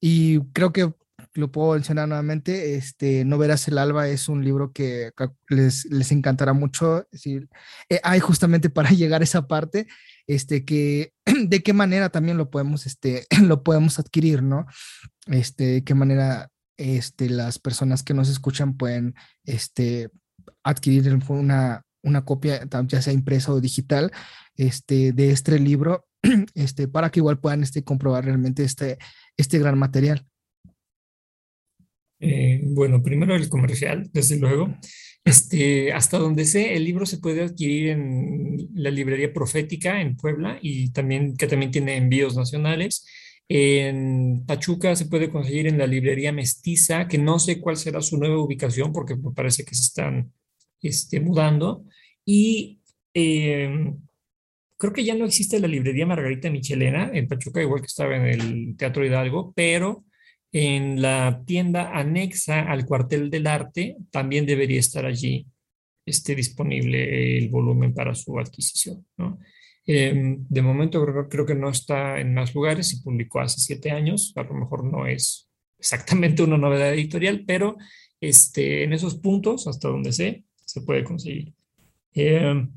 Y creo que lo puedo mencionar nuevamente, este, No verás el alba es un libro que les, les encantará mucho. Decir, eh, hay justamente para llegar a esa parte, este, que de qué manera también lo podemos, este, lo podemos adquirir, ¿no? Este, de qué manera este, las personas que nos escuchan pueden este, adquirir una, una copia, ya sea impresa o digital, este, de este libro, este, para que igual puedan este, comprobar realmente este, este gran material. Eh, bueno, primero el comercial, desde luego. Este, hasta donde sé, el libro se puede adquirir en la librería Profética en Puebla y también que también tiene envíos nacionales. En Pachuca se puede conseguir en la librería Mestiza, que no sé cuál será su nueva ubicación porque me parece que se están este, mudando. Y em, creo que ya no existe la librería Margarita Michelena en Pachuca, igual que estaba en el Teatro Hidalgo, pero en la tienda anexa al cuartel del arte también debería estar allí este, disponible el volumen para su adquisición. Em, de momento creo, creo, que no está en más lugares, se publicó hace siete años, a lo mejor no es exactamente una novedad editorial, pero este, en esos puntos, hasta donde sé, se puede conseguir. Em,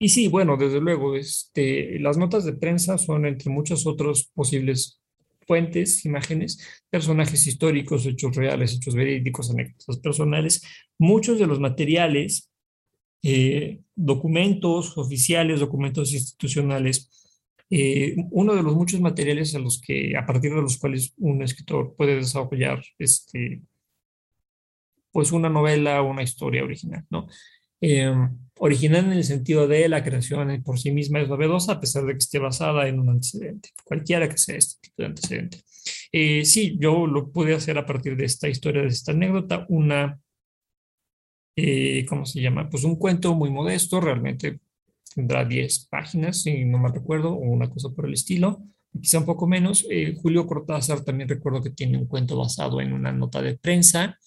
y sí, bueno, desde luego, este, las notas de prensa son entre muchos otros posibles fuentes, imágenes, personajes históricos, hechos reales, hechos verídicos, anécdotas personales. Muchos de los materiales, eh, documentos oficiales, documentos institucionales, eh, uno de los muchos materiales a los que, a partir de los cuales un escritor puede desarrollar este, pues una novela o una historia original, ¿no? Eh, original en el sentido de la creación por sí misma es novedosa a pesar de que esté basada en un antecedente, cualquiera que sea este tipo de antecedente. Eh, sí, yo lo pude hacer a partir de esta historia, de esta anécdota, una, eh, ¿cómo se llama? Pues un cuento muy modesto, realmente tendrá 10 páginas, si no me recuerdo, o una cosa por el estilo, quizá un poco menos. Julio Cortázar también recuerdo que tiene un cuento basado en una nota de prensa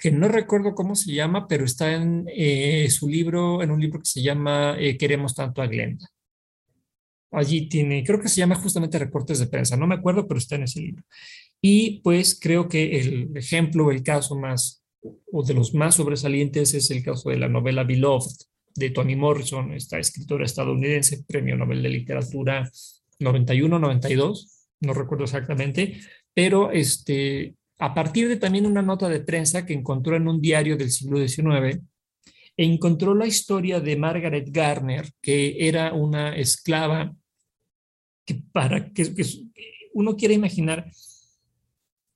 que no recuerdo cómo se llama, pero está en eh, su libro, en un libro que se llama eh, Queremos tanto a Glenda. Allí tiene, creo que se llama justamente Recortes de Prensa, no me acuerdo, pero está en ese libro. Y pues creo que el ejemplo, el caso más, o de los más sobresalientes es el caso de la novela Beloved de Toni Morrison, esta escritora estadounidense, premio Nobel de Literatura 91-92, no recuerdo exactamente, pero este, a partir de también una nota de prensa que encontró en un diario del siglo XIX, encontró la historia de Margaret Garner, que era una esclava que para que, uno quiere imaginar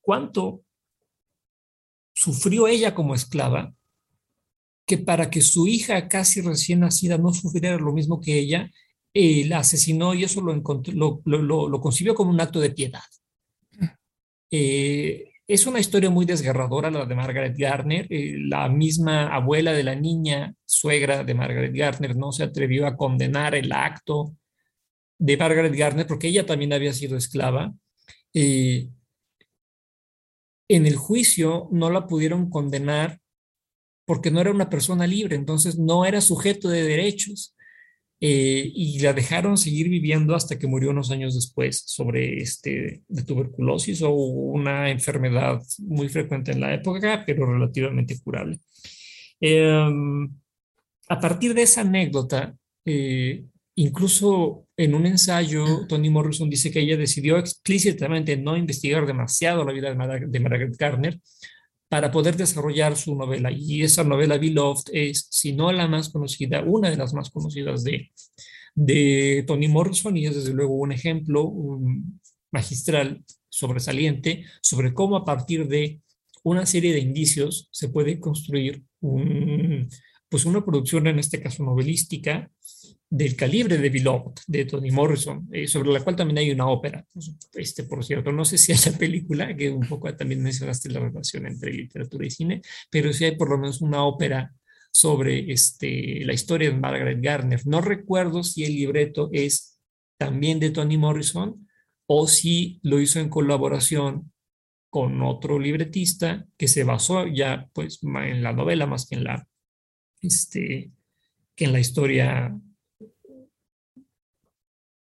cuánto sufrió ella como esclava, que para que su hija casi recién nacida no sufriera lo mismo que ella, eh, la asesinó y eso lo, lo, lo, lo, concibió como un acto de piedad. Eh, Es una historia muy desgarradora la de Margaret Garner. Eh, la misma abuela de la niña, suegra de Margaret Garner, no se atrevió a condenar el acto de Margaret Garner porque ella también había sido esclava. Eh, en el juicio no la pudieron condenar porque no era una persona libre, entonces no era sujeto de derechos. Eh, y la dejaron seguir viviendo hasta que murió unos años después sobre este, de tuberculosis o una enfermedad muy frecuente en la época, pero relativamente curable. Em, a partir de esa anécdota, eh, incluso en un ensayo, Toni Morrison dice que ella decidió explícitamente no investigar demasiado la vida de Margaret Garner para poder desarrollar su novela. Y esa novela Beloved es, si no la más conocida, una de las más conocidas de, de Toni Morrison y es desde luego un ejemplo magistral, sobresaliente, sobre cómo a partir de una serie de indicios se puede construir un, pues una producción, en este caso novelística, del calibre de Beloved, de Toni Morrison, eh, sobre la cual también hay una ópera, este, por cierto, no sé si hay la película, que un poco también mencionaste la relación entre literatura y cine, pero sí hay por lo menos una ópera sobre este, la historia de Margaret Garner. No recuerdo si el libreto es también de Toni Morrison o si lo hizo en colaboración con otro libretista que se basó ya pues en la novela más que en la, este, que en la historia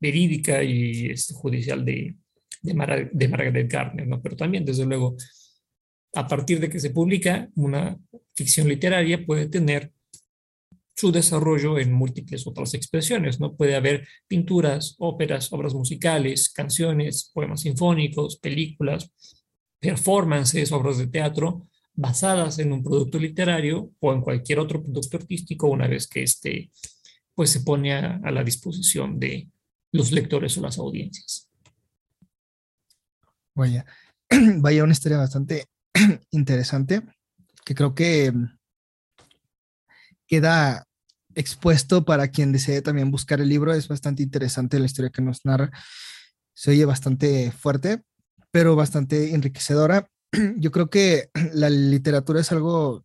verídica y este, judicial de, de, Margaret Garner, ¿no? Pero también, desde luego, a partir de que se publica, una ficción literaria puede tener su desarrollo en múltiples otras expresiones, ¿no? Puede haber pinturas, óperas, obras musicales, canciones, poemas sinfónicos, películas, performances, obras de teatro basadas en un producto literario o en cualquier otro producto artístico una vez que este pues se pone a la disposición de, los lectores o las audiencias. Vaya, vaya una historia bastante interesante que creo que queda expuesto para quien desee también buscar el libro. Es bastante interesante la historia que nos narra. Se oye bastante fuerte, pero bastante enriquecedora. Yo creo que la literatura es algo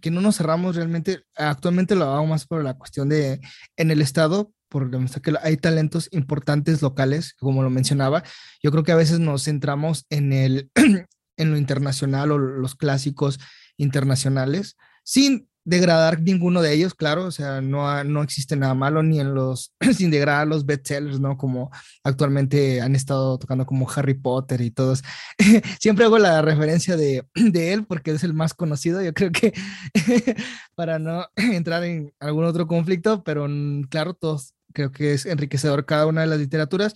que no nos cerramos realmente. Actualmente lo hago más por la cuestión de en el Estado, demostrar que hay talentos importantes locales, como lo mencionaba. Yo creo que a veces nos centramos en, el, en lo internacional o los clásicos internacionales, sin degradar ninguno de ellos, claro, o sea, no, no existe nada malo ni en los, sin degradar los bestsellers, ¿no? Como actualmente han estado tocando como Harry Potter y todos. Siempre hago la referencia de, de él porque es el más conocido, yo creo que para no entrar en algún otro conflicto, pero mm, claro, todos creo que es enriquecedor cada una de las literaturas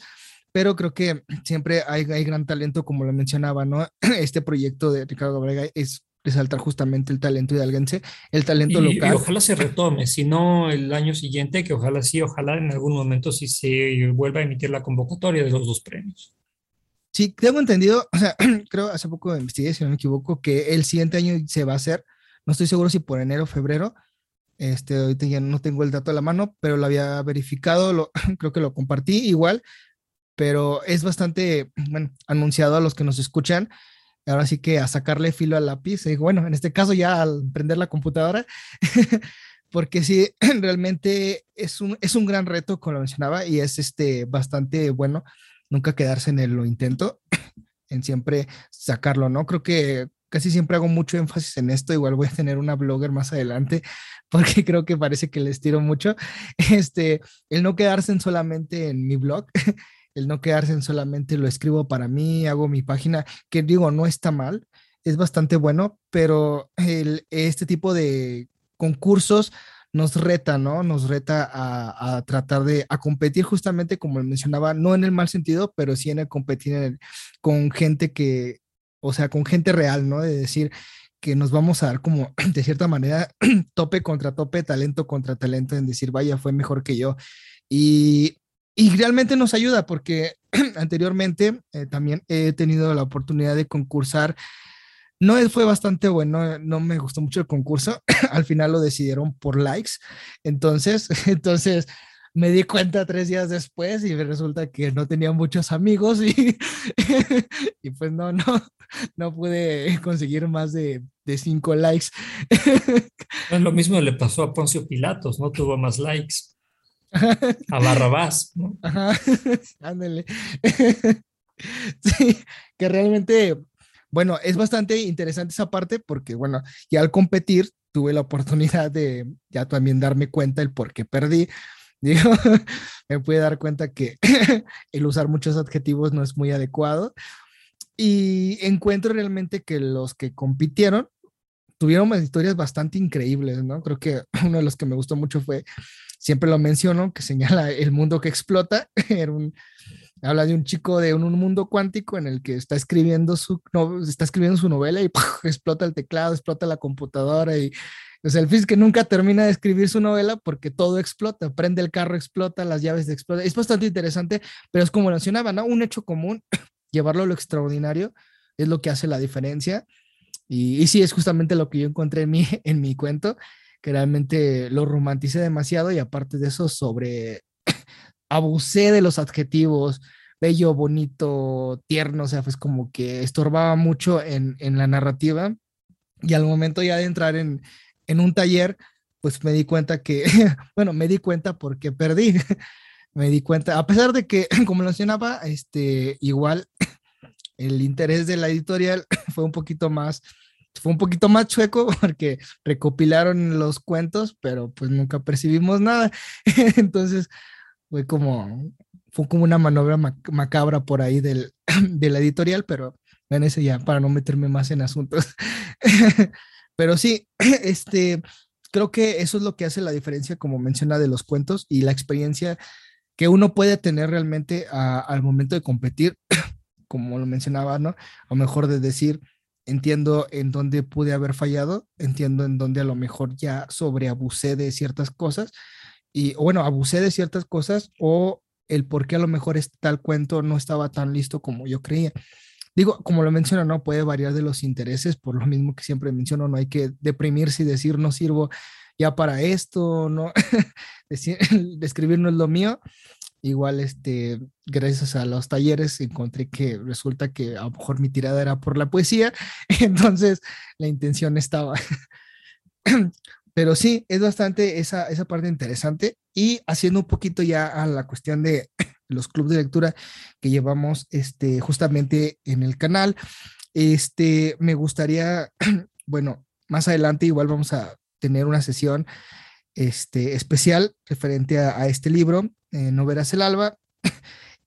pero creo que siempre hay, hay gran talento, como lo mencionaba, ¿no? Este proyecto de Ricardo Gabriel es resaltar justamente el talento hidalguense, el talento local. Y ojalá se retome, si no el año siguiente, que ojalá sí, ojalá en algún momento sí se vuelva a emitir la convocatoria de los dos premios. Sí, tengo entendido, o sea, creo hace poco investigué, si no me equivoco, que el siguiente año se va a hacer, no estoy seguro si por enero o febrero, este, ahorita no tengo el dato a la mano, pero lo había verificado, lo, creo que lo compartí igual, pero es bastante, anunciado a los que nos escuchan, ahora sí que a sacarle filo al lápiz, y bueno, en este caso ya al prender la computadora, porque sí, realmente es un, es un gran reto, como lo mencionaba, y es este, bastante bueno nunca quedarse en el lo intento, en siempre sacarlo, ¿no? Creo que casi siempre hago mucho énfasis en esto, igual voy a tener una blogger más adelante, porque creo que parece que les tiro mucho, este, el no quedarse en solamente en mi blog, el no quedarse en solamente lo escribo para mí, hago mi página, que digo, no está mal, es bastante bueno, pero el, este tipo de concursos nos reta, ¿no? Nos reta a, tratar de, a competir justamente como mencionaba, no en el mal sentido, pero sí en el competir con gente que, o sea, con gente real, ¿no? De decir que nos vamos a dar como, de cierta manera, tope contra tope, talento contra talento, en decir, vaya, fue mejor que yo. Y y realmente nos ayuda porque anteriormente eh, también he tenido la oportunidad de concursar. No fue bastante bueno, no me gustó mucho el concurso. Al final lo decidieron por likes. Entonces, entonces me di cuenta tres días después y resulta que no tenía muchos amigos y, y pues no, no, no pude conseguir más de, de cinco likes. Lo mismo le pasó a Poncio Pilatos, no tuvo más likes. A Barrabás, ¿no? Ajá, ándale. Sí, que realmente, bueno, es bastante interesante esa parte porque, bueno, ya al competir tuve la oportunidad de ya también darme cuenta el por qué perdí. Digo, me pude dar cuenta que el usar muchos adjetivos no es muy adecuado. Y encuentro realmente que los que compitieron tuvieron historias bastante increíbles, ¿no? Creo que uno de los que me gustó mucho fue, siempre lo menciono, que señala el mundo que explota. Era un, habla de un chico de un, mundo cuántico en el que está escribiendo su, no, está escribiendo su novela y explota el teclado, explota la computadora y o sea, el nunca termina de escribir su novela porque todo explota, prende el carro, explota, las llaves explotan. Es bastante interesante, pero es como mencionaba, ¿no? Un hecho común, llevarlo a lo extraordinario es lo que hace la diferencia. Y, y sí, es justamente lo que yo encontré en mi, en mi cuento, que realmente lo romanticé demasiado y aparte de eso, sobre abusé de los adjetivos, bello, bonito, tierno, o sea, pues como que estorbaba mucho en, en la narrativa. Y al momento ya de entrar en, en un taller, pues me di cuenta que, bueno, me di cuenta porque perdí. me di cuenta, a pesar de que, como mencionaba, este, igual el interés de la editorial fue un poquito más, fue un poquito más chueco porque recopilaron los cuentos, pero pues nunca percibimos nada. Entonces fue como, fue como una maniobra macabra por ahí del, de la editorial, pero en ese ya, para no meterme más en asuntos. Pero sí, este, creo que eso es lo que hace la diferencia, como menciona, de los cuentos y la experiencia que uno puede tener realmente al momento de competir, como lo mencionaba, ¿no? O mejor de decir, entiendo en dónde pude haber fallado, entiendo en dónde a lo mejor ya sobreabusé de ciertas cosas y, bueno, abusé de ciertas cosas o el por qué a lo mejor este tal cuento no estaba tan listo como yo creía. Digo, como lo menciono, no puede variar de los intereses, por lo mismo que siempre menciono, no hay que deprimirse y decir no sirvo ya para esto, no, escribir no es lo mío. Igual, este, gracias a los talleres encontré que resulta que a lo mejor mi tirada era por la poesía, entonces la intención estaba. Pero sí, es bastante esa, esa parte interesante y haciendo un poquito ya a la cuestión de los clubes de lectura que llevamos este, justamente en el canal. Este, me gustaría, bueno, más adelante igual vamos a tener una sesión este, especial referente a, este libro, eh, No verás el alba.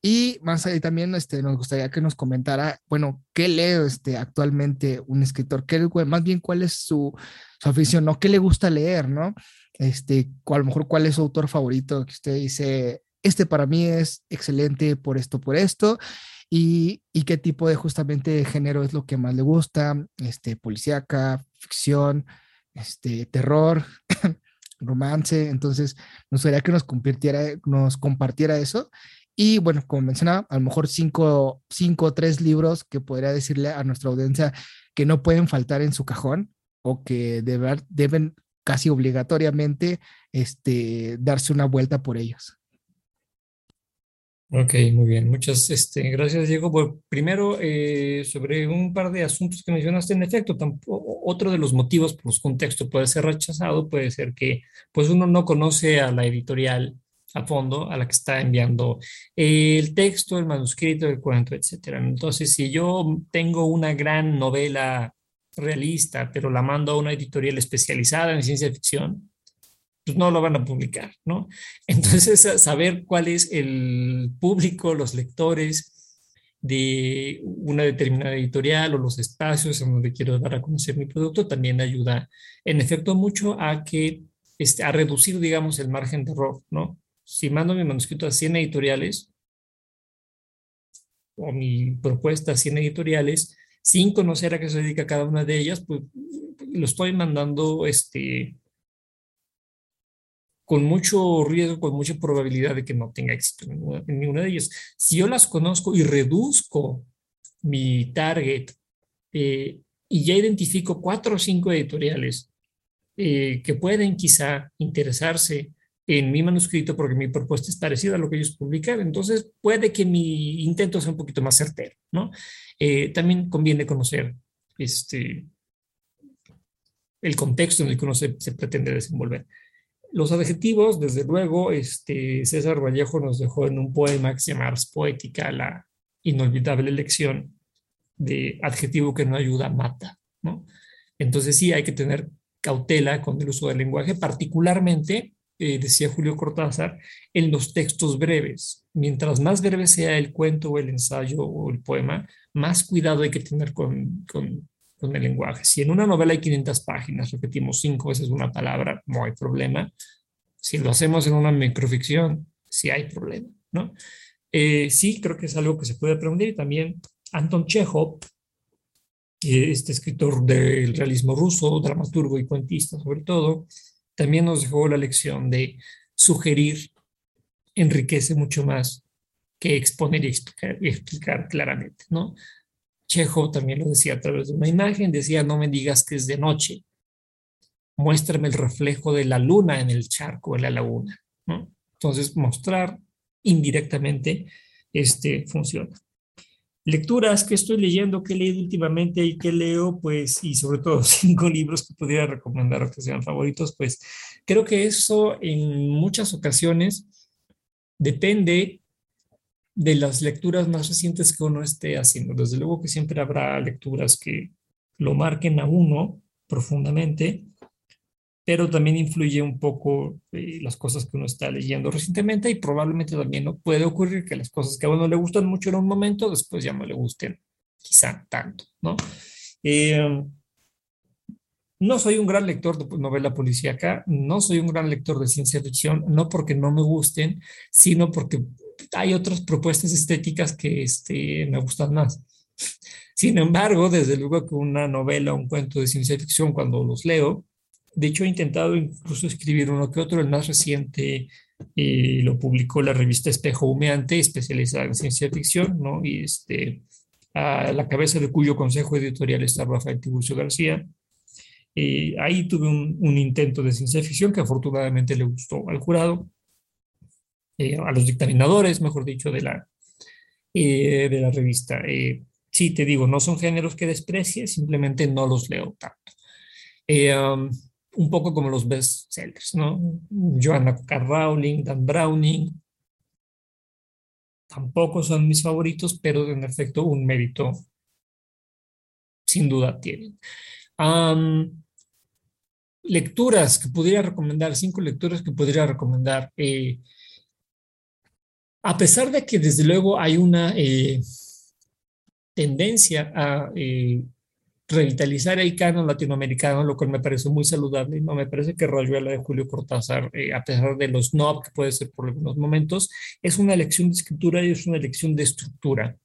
Y más ahí también este, nos gustaría que nos comentara, bueno, ¿qué lee este, actualmente un escritor? ¿Qué, más bien, ¿cuál es su, su afición? ¿no? ¿Qué le gusta leer? ¿no? Este, a lo mejor, ¿cuál es su autor favorito que usted dice, este para mí es excelente por esto, por esto, y, qué tipo de justamente género es lo que más le gusta, este, policíaca, ficción, este, terror, romance, entonces nos gustaría que nos compartiera, compartiera eso. Y bueno, como mencionaba, a lo mejor cinco, cinco o tres libros que podría decirle a nuestra audiencia que no pueden faltar en su cajón o que deben casi obligatoriamente este, darse una vuelta por ellos. Ok, muy bien. Muchas este, gracias, Diego. Bueno, primero, eh, sobre un par de asuntos que mencionaste, en efecto, otro de los motivos por los texto puede ser rechazado puede ser que pues uno no conoce a la editorial a fondo a la que está enviando el texto, el manuscrito, el cuento, etcétera. Entonces, si yo tengo una gran novela realista, pero la mando a una editorial especializada en ciencia ficción, pues no lo van a publicar, ¿no? Entonces, saber cuál es el público, los lectores de una determinada editorial o los espacios en donde quiero dar a conocer mi producto también ayuda, en efecto, mucho a que, este, a reducir, digamos, el margen de error, ¿no? Si mando mi manuscrito a 100 editoriales o mi propuesta a 100 editoriales, sin conocer a qué se dedica cada una de ellas, pues lo estoy mandando, este, con mucho riesgo, con mucha probabilidad de que no tenga éxito en ninguna, de ellas. Si yo las conozco y reduzco mi target eh, y ya identifico cuatro o cinco editoriales eh, que pueden quizá interesarse en mi manuscrito porque mi propuesta es parecida a lo que ellos publican, entonces puede que mi intento sea un poquito más certero, ¿no? Eh, también conviene conocer este, el contexto en el que uno se, pretende desenvolver. Los adjetivos, desde luego, este, César Vallejo nos dejó en un poema que se llama Ars Poética, la inolvidable lección de adjetivo que no ayuda, mata, ¿no? Entonces sí hay que tener cautela con el uso del lenguaje, particularmente, eh, decía Julio Cortázar, en los textos breves. Mientras más breve sea el cuento o el ensayo o el poema, más cuidado hay que tener con, con, el lenguaje. Si en una novela hay 500 páginas, repetimos cinco veces una palabra, no hay problema. Si lo hacemos en una microficción, sí hay problema, ¿no? Eh, sí, creo que es algo que se puede aprender y también Anton Chekhov este escritor del realismo ruso, dramaturgo y cuentista sobre todo, también nos dejó la lección de sugerir enriquece mucho más que exponer y explicar, explicar claramente, ¿no? Chejo también lo decía a través de una imagen, decía, no me digas que es de noche, muéstrame el reflejo de la luna en el charco de la laguna. Entonces, mostrar indirectamente este funciona. Lecturas que estoy leyendo, que he leído últimamente y que leo, pues, y sobre todo cinco libros que pudiera recomendar o que sean favoritos, pues creo que eso en muchas ocasiones depende de las lecturas más recientes que uno esté haciendo. Desde luego que siempre habrá lecturas que lo marquen a uno profundamente, pero también influye un poco eh, las cosas que uno está leyendo recientemente y probablemente también ¿no? puede ocurrir que las cosas que a uno le gustan mucho en un momento, después ya no le gusten quizá tanto, ¿no? Eh, no soy un gran lector de novela policíaca, no soy un gran lector de ciencia ficción, no porque no me gusten, sino porque hay otras propuestas estéticas que este, me gustan más. Sin embargo, desde luego que una novela, un cuento de ciencia ficción, cuando los leo, de hecho, he intentado incluso escribir uno que otro. El más reciente eh, lo publicó la revista Espejo Humeante, especializada en ciencia ficción, ¿no? Y este, a la cabeza de cuyo consejo editorial está Rafael Tiburcio García. Eh, ahí tuve un, intento de ciencia ficción que afortunadamente le gustó al jurado, eh, a los dictaminadores, mejor dicho, de la, de la revista. sí, te digo, no son géneros que desprecie, simplemente no los leo tanto. Um, un poco como los bestsellers, ¿no? Joanna K. Rowling, Dan Browning, tampoco son mis favoritos, pero en efecto un mérito sin duda tienen. lecturas que pudiera recomendar, cinco lecturas que podría recomendar. Eh, a pesar de que desde luego hay una eh, tendencia a eh, revitalizar el canon latinoamericano, lo cual me parece muy saludable. No me parece que Rayuela de Julio Cortázar, eh, a pesar de los no que puede ser por algunos momentos, es una elección de escritura y es una elección de estructura.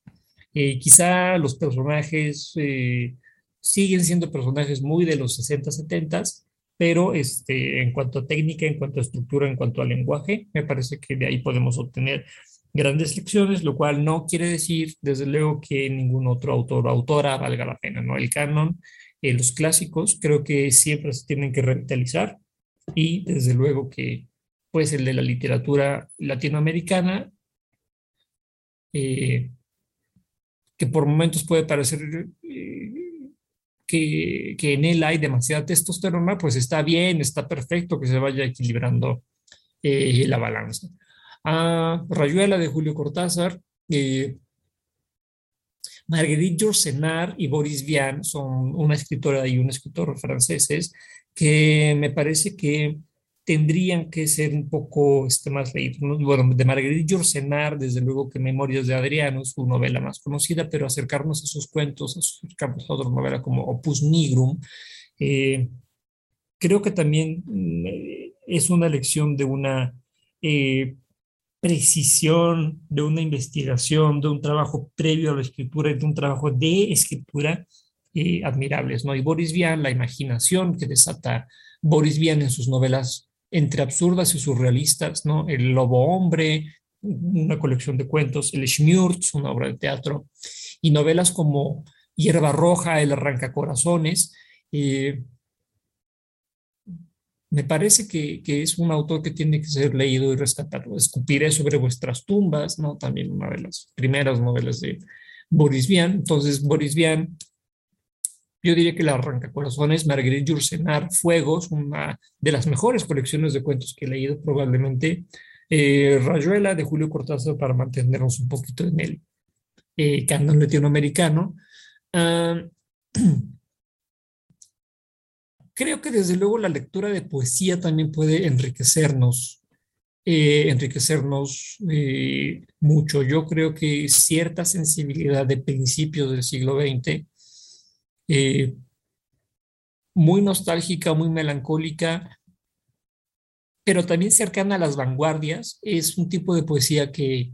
Eh, quizá los personajes eh, siguen siendo personajes muy de los 60, 70, pero este, en cuanto a técnica, en cuanto a estructura, en cuanto a lenguaje, me parece que de ahí podemos obtener grandes lecciones, lo cual no quiere decir, desde luego, que ningún otro autor o autora valga la pena, ¿no? El canon, eh, los clásicos, creo que siempre se tienen que revitalizar y desde luego que, pues, el de la literatura latinoamericana, eh, que por momentos puede parecer eh, que, que, en él hay demasiada testosterona, pues está bien, está perfecto que se vaya equilibrando la balanza a Rayuela de Julio Cortázar, eh, Marguerite Yourcenar y Boris Vian son una escritora y un escritor franceses que me parece que tendrían que ser un poco este, más leídos. Bueno, de Marguerite Yourcenar, desde luego que Memorias de Adriano, su novela más conocida, pero acercarnos a sus cuentos, acercarnos a otra novela como Opus Nigrum, eh, creo que también mm, es una lección de una eh, precisión de una investigación, de un trabajo previo a la escritura, de un trabajo de escritura eh, admirables, ¿no? Y Boris Vian, la imaginación que desata Boris Vian en sus novelas entre absurdas y surrealistas, ¿no? El Lobo Hombre, una colección de cuentos, El Schmürz, una obra de teatro, y novelas como Hierba Roja, El Arrancacorazones, eh, me parece que, que, es un autor que tiene que ser leído y rescatado. Escupiré sobre vuestras tumbas, ¿no? También una de las primeras novelas de Boris Vian. Entonces, Boris Vian, yo diría que la arranca corazones, Marguerite Yourcenar, Fuegos, una de las mejores colecciones de cuentos que he leído probablemente. Eh, Rayuela de Julio Cortázar para mantenernos un poquito en el eh, canon latinoamericano. Ah, creo que desde luego la lectura de poesía también puede enriquecernos, eh, enriquecernos eh, mucho. Yo creo que cierta sensibilidad de principios del siglo XX, eh, muy nostálgica, muy melancólica, pero también cercana a las vanguardias, es un tipo de poesía que,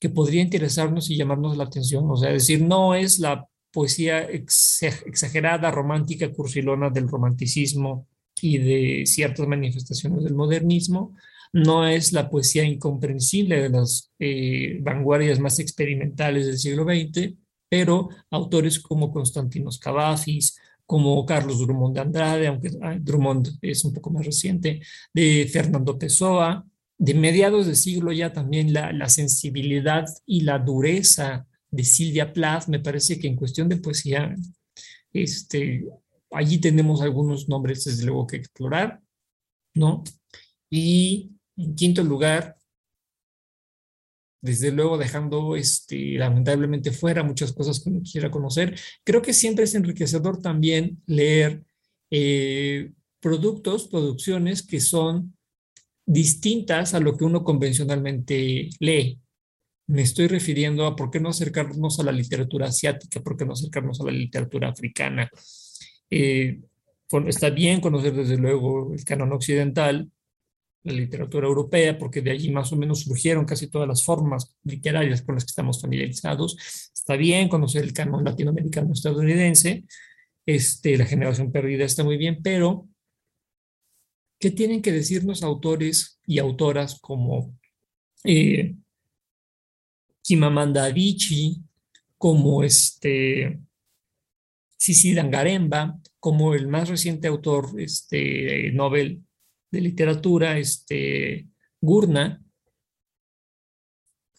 que podría interesarnos y llamarnos la atención. O sea, decir, no es la poesía exagerada, romántica, cursilona del romanticismo y de ciertas manifestaciones del modernismo. No es la poesía incomprensible de las eh, vanguardias más experimentales del siglo XX, pero autores como Constantinos Cavafis, como Carlos Drummond de Andrade, aunque Drummond es un poco más reciente, de Fernando Pessoa, de mediados de siglo ya también la sensibilidad y la dureza de Silvia Plath, me parece que en cuestión de poesía, este, allí tenemos algunos nombres desde luego que explorar, ¿no? Y en quinto lugar, desde luego dejando este, lamentablemente fuera muchas cosas que uno quiera conocer, creo que siempre es enriquecedor también leer eh, productos, producciones que son distintas a lo que uno convencionalmente lee, me estoy refiriendo a por qué no acercarnos a la literatura asiática, por qué no acercarnos a la literatura africana. Eh, está bien conocer desde luego el canon occidental, la literatura europea, porque de allí más o menos surgieron casi todas las formas literarias con las que estamos familiarizados. Está bien conocer el canon latinoamericano estadounidense, este, la generación perdida está muy bien, pero ¿qué tienen que decirnos autores y autoras como eh, Chimamanda Adichie, como este Sisi Dangaremba, como el más reciente autor este, Nobel de literatura, este, Gurna,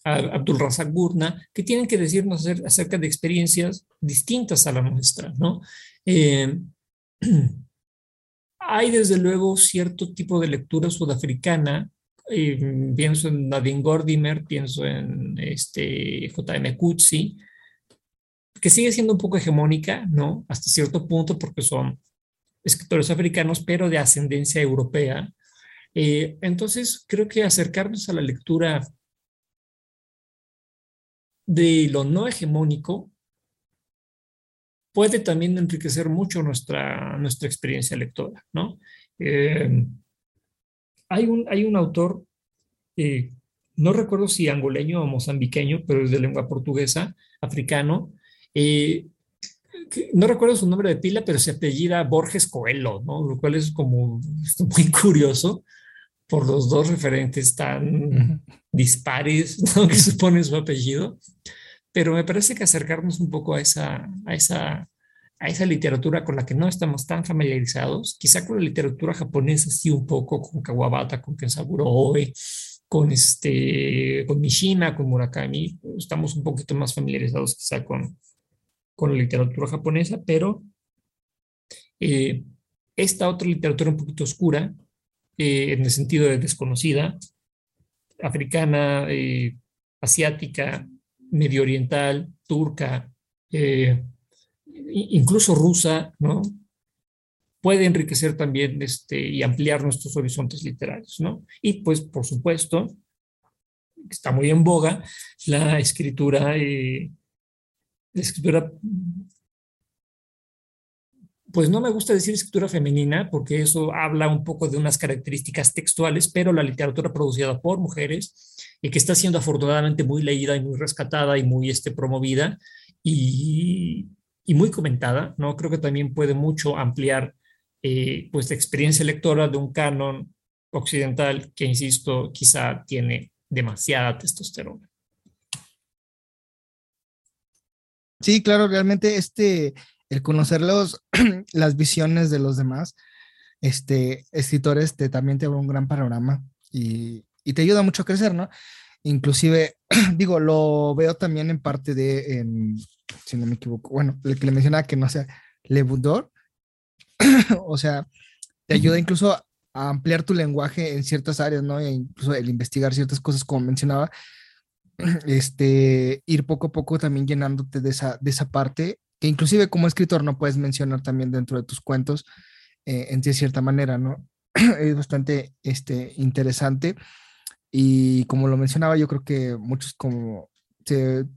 Abdul Razak Gurna, que tienen que decirnos acerca de experiencias distintas a la nuestra, ¿no? Eh, hay desde luego cierto tipo de lectura sudafricana pienso en Nadine Gordimer, pienso en este J.M. Coetzee, que sigue siendo un poco hegemónica, ¿no? Hasta cierto punto, porque son escritores africanos, pero de ascendencia europea. Eh, entonces, creo que acercarnos a la lectura de lo no hegemónico puede también enriquecer mucho nuestra, nuestra experiencia lectora, ¿no? Eh, hay un, hay un autor, eh, no recuerdo si angoleño o mozambiqueño, pero es de lengua portuguesa, africano. Eh, no recuerdo su nombre de pila, pero se apellida Borges Coelho, ¿no? Lo cual es como muy curioso por los dos referentes tan dispares ¿no? que supone su apellido. Pero me parece que acercarnos un poco a esa, a esa a esa literatura con la que no estamos tan familiarizados, quizá con la literatura japonesa sí un poco, con Kawabata, con Kensaburo Oe, con, este, con Mishima, con Murakami, estamos un poquito más familiarizados quizá con, con la literatura japonesa, pero eh, esta otra literatura un poquito oscura, eh, en el sentido de desconocida, africana, eh, asiática, medio oriental, turca, incluso rusa, ¿no? Puede enriquecer también este, y ampliar nuestros horizontes literarios, ¿no? Y pues, por supuesto, está muy en boga la escritura, eh, la escritura, pues no me gusta decir escritura femenina porque eso habla un poco de unas características textuales, pero la literatura producida por mujeres y que está siendo afortunadamente muy leída y muy rescatada y muy este, promovida y y muy comentada, ¿no? Creo que también puede mucho ampliar eh, pues la experiencia lectora de un canon occidental que, insisto, quizá tiene demasiada testosterona. Sí, claro, realmente este, el conocer los, las visiones de los demás este, escritores, te, también te abre un gran panorama y, y te ayuda mucho a crecer, ¿no? Inclusive, digo, lo veo también en parte de, si no me equivoco, bueno, el que le mencionaba que no sea Le Boudor, o sea, te ayuda incluso a ampliar tu lenguaje en ciertas áreas, ¿no? E incluso el investigar ciertas cosas, como mencionaba, este, ir poco a poco también llenándote de esa, de esa parte, que inclusive como escritor no puedes mencionar también dentro de tus cuentos, eh, en cierta manera, ¿no? es bastante este, interesante. Y como lo mencionaba, yo creo que muchos como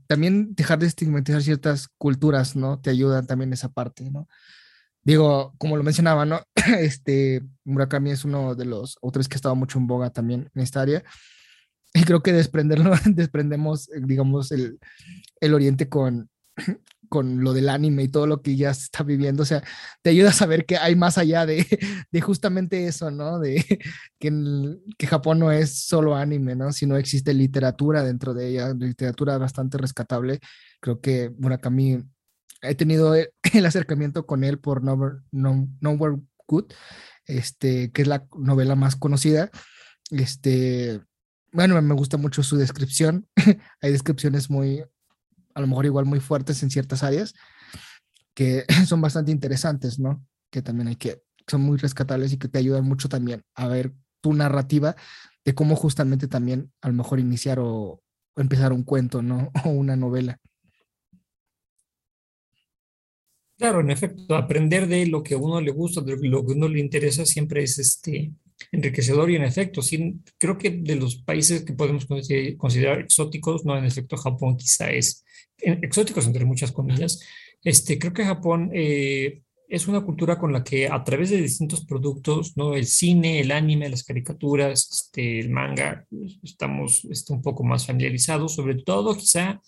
también dejar de estigmatizar ciertas culturas, ¿no? Te ayuda también esa parte, ¿no? Digo, como lo mencionaba, ¿no? Este, Murakami es uno de los autores que ha estado mucho en boga también en esta área. Y creo que desprenderlo, desprendemos, digamos, el, el Oriente con, con lo del anime y todo lo que ya se está viviendo, o sea, te ayuda a saber que hay más allá de, de justamente eso, ¿no? De que, que, Japón no es solo anime, ¿no? Sino existe literatura dentro de ella, literatura bastante rescatable. Creo que Murakami, he tenido el acercamiento con él por Nowhere, no, Nowhere Good, este, que es la novela más conocida. Este, bueno, me gusta mucho su descripción. hay descripciones muy a lo mejor igual muy fuertes en ciertas áreas, que son bastante interesantes, ¿no? Que también hay que, son muy rescatables y que te ayudan mucho también a ver tu narrativa de cómo justamente también a lo mejor iniciar o, empezar un cuento, ¿no? O una novela. Claro, en efecto, aprender de lo que a uno le gusta, de lo que uno le interesa, siempre es este, enriquecedor y en efecto, sí, creo que de los países que podemos considerar exóticos, no, en efecto, Japón quizá es exóticos entre muchas comillas, este, creo que Japón eh, es una cultura con la que a través de distintos productos, ¿no? El cine, el anime, las caricaturas, este, el manga, estamos este, un poco más familiarizados, sobre todo quizá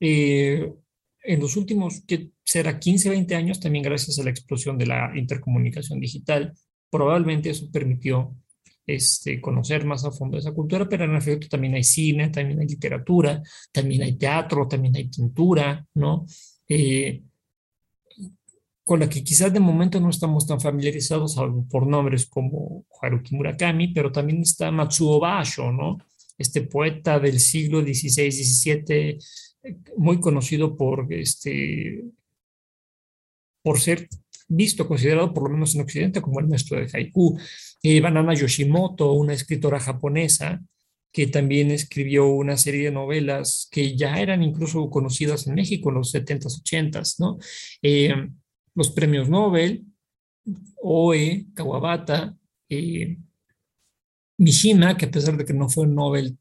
eh, en los últimos, que será 15, 20 años, también gracias a la explosión de la intercomunicación digital, probablemente eso permitió este, conocer más a fondo esa cultura, pero en efecto también hay cine, también hay literatura, también hay teatro, también hay pintura, ¿no? Eh, con la que quizás de momento no estamos tan familiarizados, por nombres como Haruki Murakami, pero también está Matsuo Basho, ¿no? Este poeta del siglo XVI, XVII, muy conocido por, este, por ser visto, considerado por lo menos en Occidente como el maestro de haiku. Eh, Banana Yoshimoto, una escritora japonesa que también escribió una serie de novelas que ya eran incluso conocidas en México en los 70s, 80s, ¿no? Eh, los premios Nobel, Oe, Kawabata, eh, Mishima, que a pesar de que no fue un Nobel,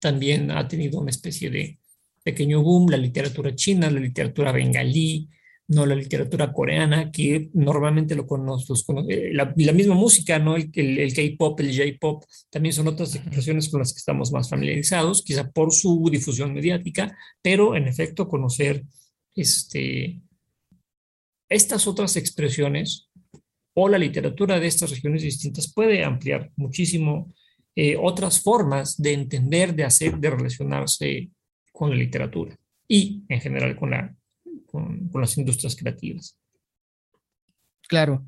también ha tenido una especie de pequeño boom, la literatura china, la literatura bengalí, no la literatura coreana, que normalmente lo conocemos, eh, la, la, misma música, ¿no? El, el, K-pop, el J-pop, también son otras expresiones con las que estamos más familiarizados, quizá por su difusión mediática, pero en efecto conocer este, estas otras expresiones o la literatura de estas regiones distintas puede ampliar muchísimo eh, otras formas de entender, de hacer, de relacionarse con la literatura y en general con la con, las industrias creativas. Claro,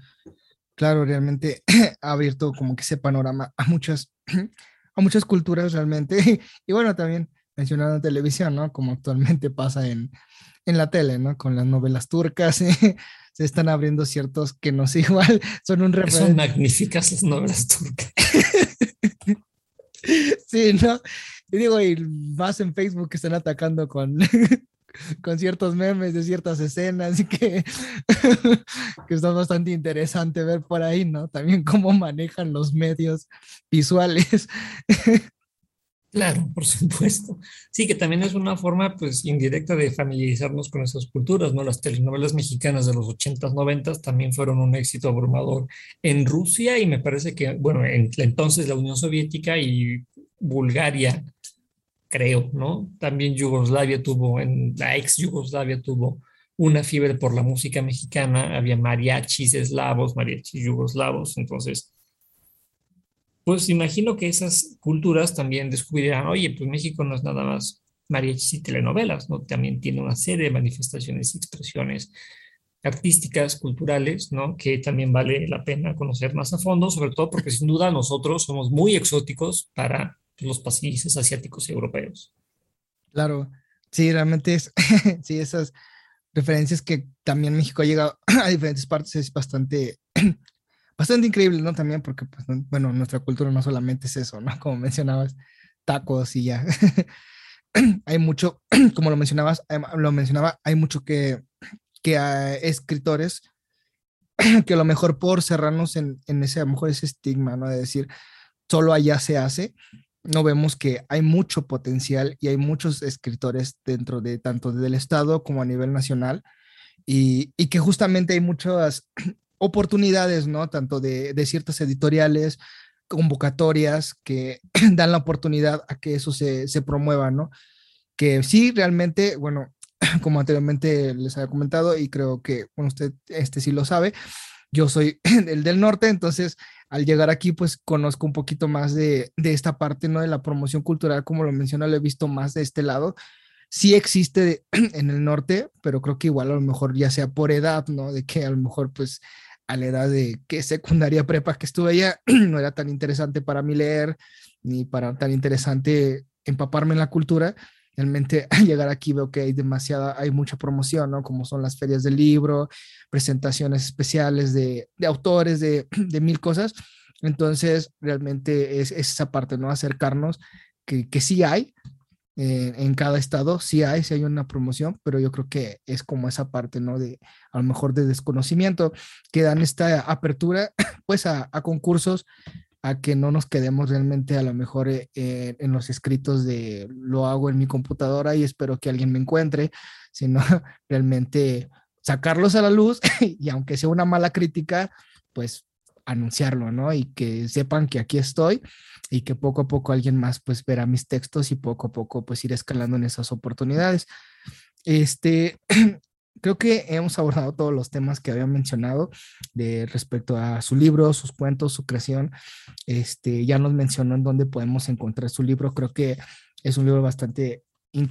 claro, realmente ha abierto como que ese panorama a muchas, a muchas culturas realmente. Y bueno, también mencionando televisión, ¿no? Como actualmente pasa en, en la tele, ¿no? Con las novelas turcas, se están abriendo ciertos que no sé igual, son un referente. Son magníficas las novelas turcas. sí, ¿no? Y digo, y más en Facebook que están atacando con, con ciertos memes de ciertas escenas que, que está bastante interesante ver por ahí, ¿no? También cómo manejan los medios visuales. Claro, por supuesto. Sí, que también es una forma, pues, indirecta de familiarizarnos con esas culturas, ¿no? Las telenovelas mexicanas de los 80s, 90s también fueron un éxito abrumador en Rusia y me parece que, bueno, en entonces la Unión Soviética y Bulgaria creo, ¿no? También Yugoslavia tuvo, en la ex Yugoslavia tuvo una fiebre por la música mexicana, había mariachis eslavos, mariachis yugoslavos, entonces, pues imagino que esas culturas también descubrirán, oye, pues México no es nada más mariachis y telenovelas, ¿no? También tiene una serie de manifestaciones y expresiones artísticas, culturales, ¿no? Que también vale la pena conocer más a fondo, sobre todo porque sin duda nosotros somos muy exóticos para los países asiáticos y europeos. Claro, sí, realmente es, sí, esas referencias que también México ha llegado a diferentes partes es bastante, bastante increíble, ¿no? También porque, pues, bueno, nuestra cultura no solamente es eso, ¿no? Como mencionabas, tacos y ya. hay mucho, como lo mencionabas, lo mencionaba, hay mucho que, que escritores que a lo mejor por cerrarnos en, en ese, a lo mejor ese estigma, ¿no? De decir, solo allá se hace, no vemos que hay mucho potencial y hay muchos escritores dentro de tanto del Estado como a nivel nacional y, y que justamente hay muchas oportunidades, ¿no? Tanto de, de, ciertas editoriales, convocatorias que dan la oportunidad a que eso se, se promueva, ¿no? Que sí, realmente, bueno, como anteriormente les había comentado y creo que, bueno, usted este sí lo sabe, yo soy el del norte, entonces al llegar aquí pues conozco un poquito más de, de esta parte, ¿no? De la promoción cultural, como lo menciono, lo he visto más de este lado. Sí existe en el norte, pero creo que igual a lo mejor ya sea por edad, ¿no? De que a lo mejor pues a la edad de que secundaria prepa que estuve allá, no era tan interesante para mí leer, ni para tan interesante empaparme en la cultura. Realmente al llegar aquí veo que hay demasiada, hay mucha promoción, ¿no? Como son las ferias del libro, presentaciones especiales de, de autores, de, de, mil cosas. Entonces, realmente es, es, esa parte, ¿no? Acercarnos, que, que sí hay, eh, en cada estado, sí hay, sí hay una promoción, pero yo creo que es como esa parte, ¿no? De a lo mejor de desconocimiento, que dan esta apertura, pues, a concursos a que no nos quedemos realmente a lo mejor eh, eh, en los escritos de lo hago en mi computadora y espero que alguien me encuentre, sino realmente sacarlos a la luz y aunque sea una mala crítica, pues anunciarlo, ¿no? Y que sepan que aquí estoy y que poco a poco alguien más pues verá mis textos y poco a poco pues ir escalando en esas oportunidades. Este, creo que hemos abordado todos los temas que había mencionado de respecto a su libro, sus cuentos, su creación. Este, ya nos mencionó en dónde podemos encontrar su libro. Creo que es un libro bastante,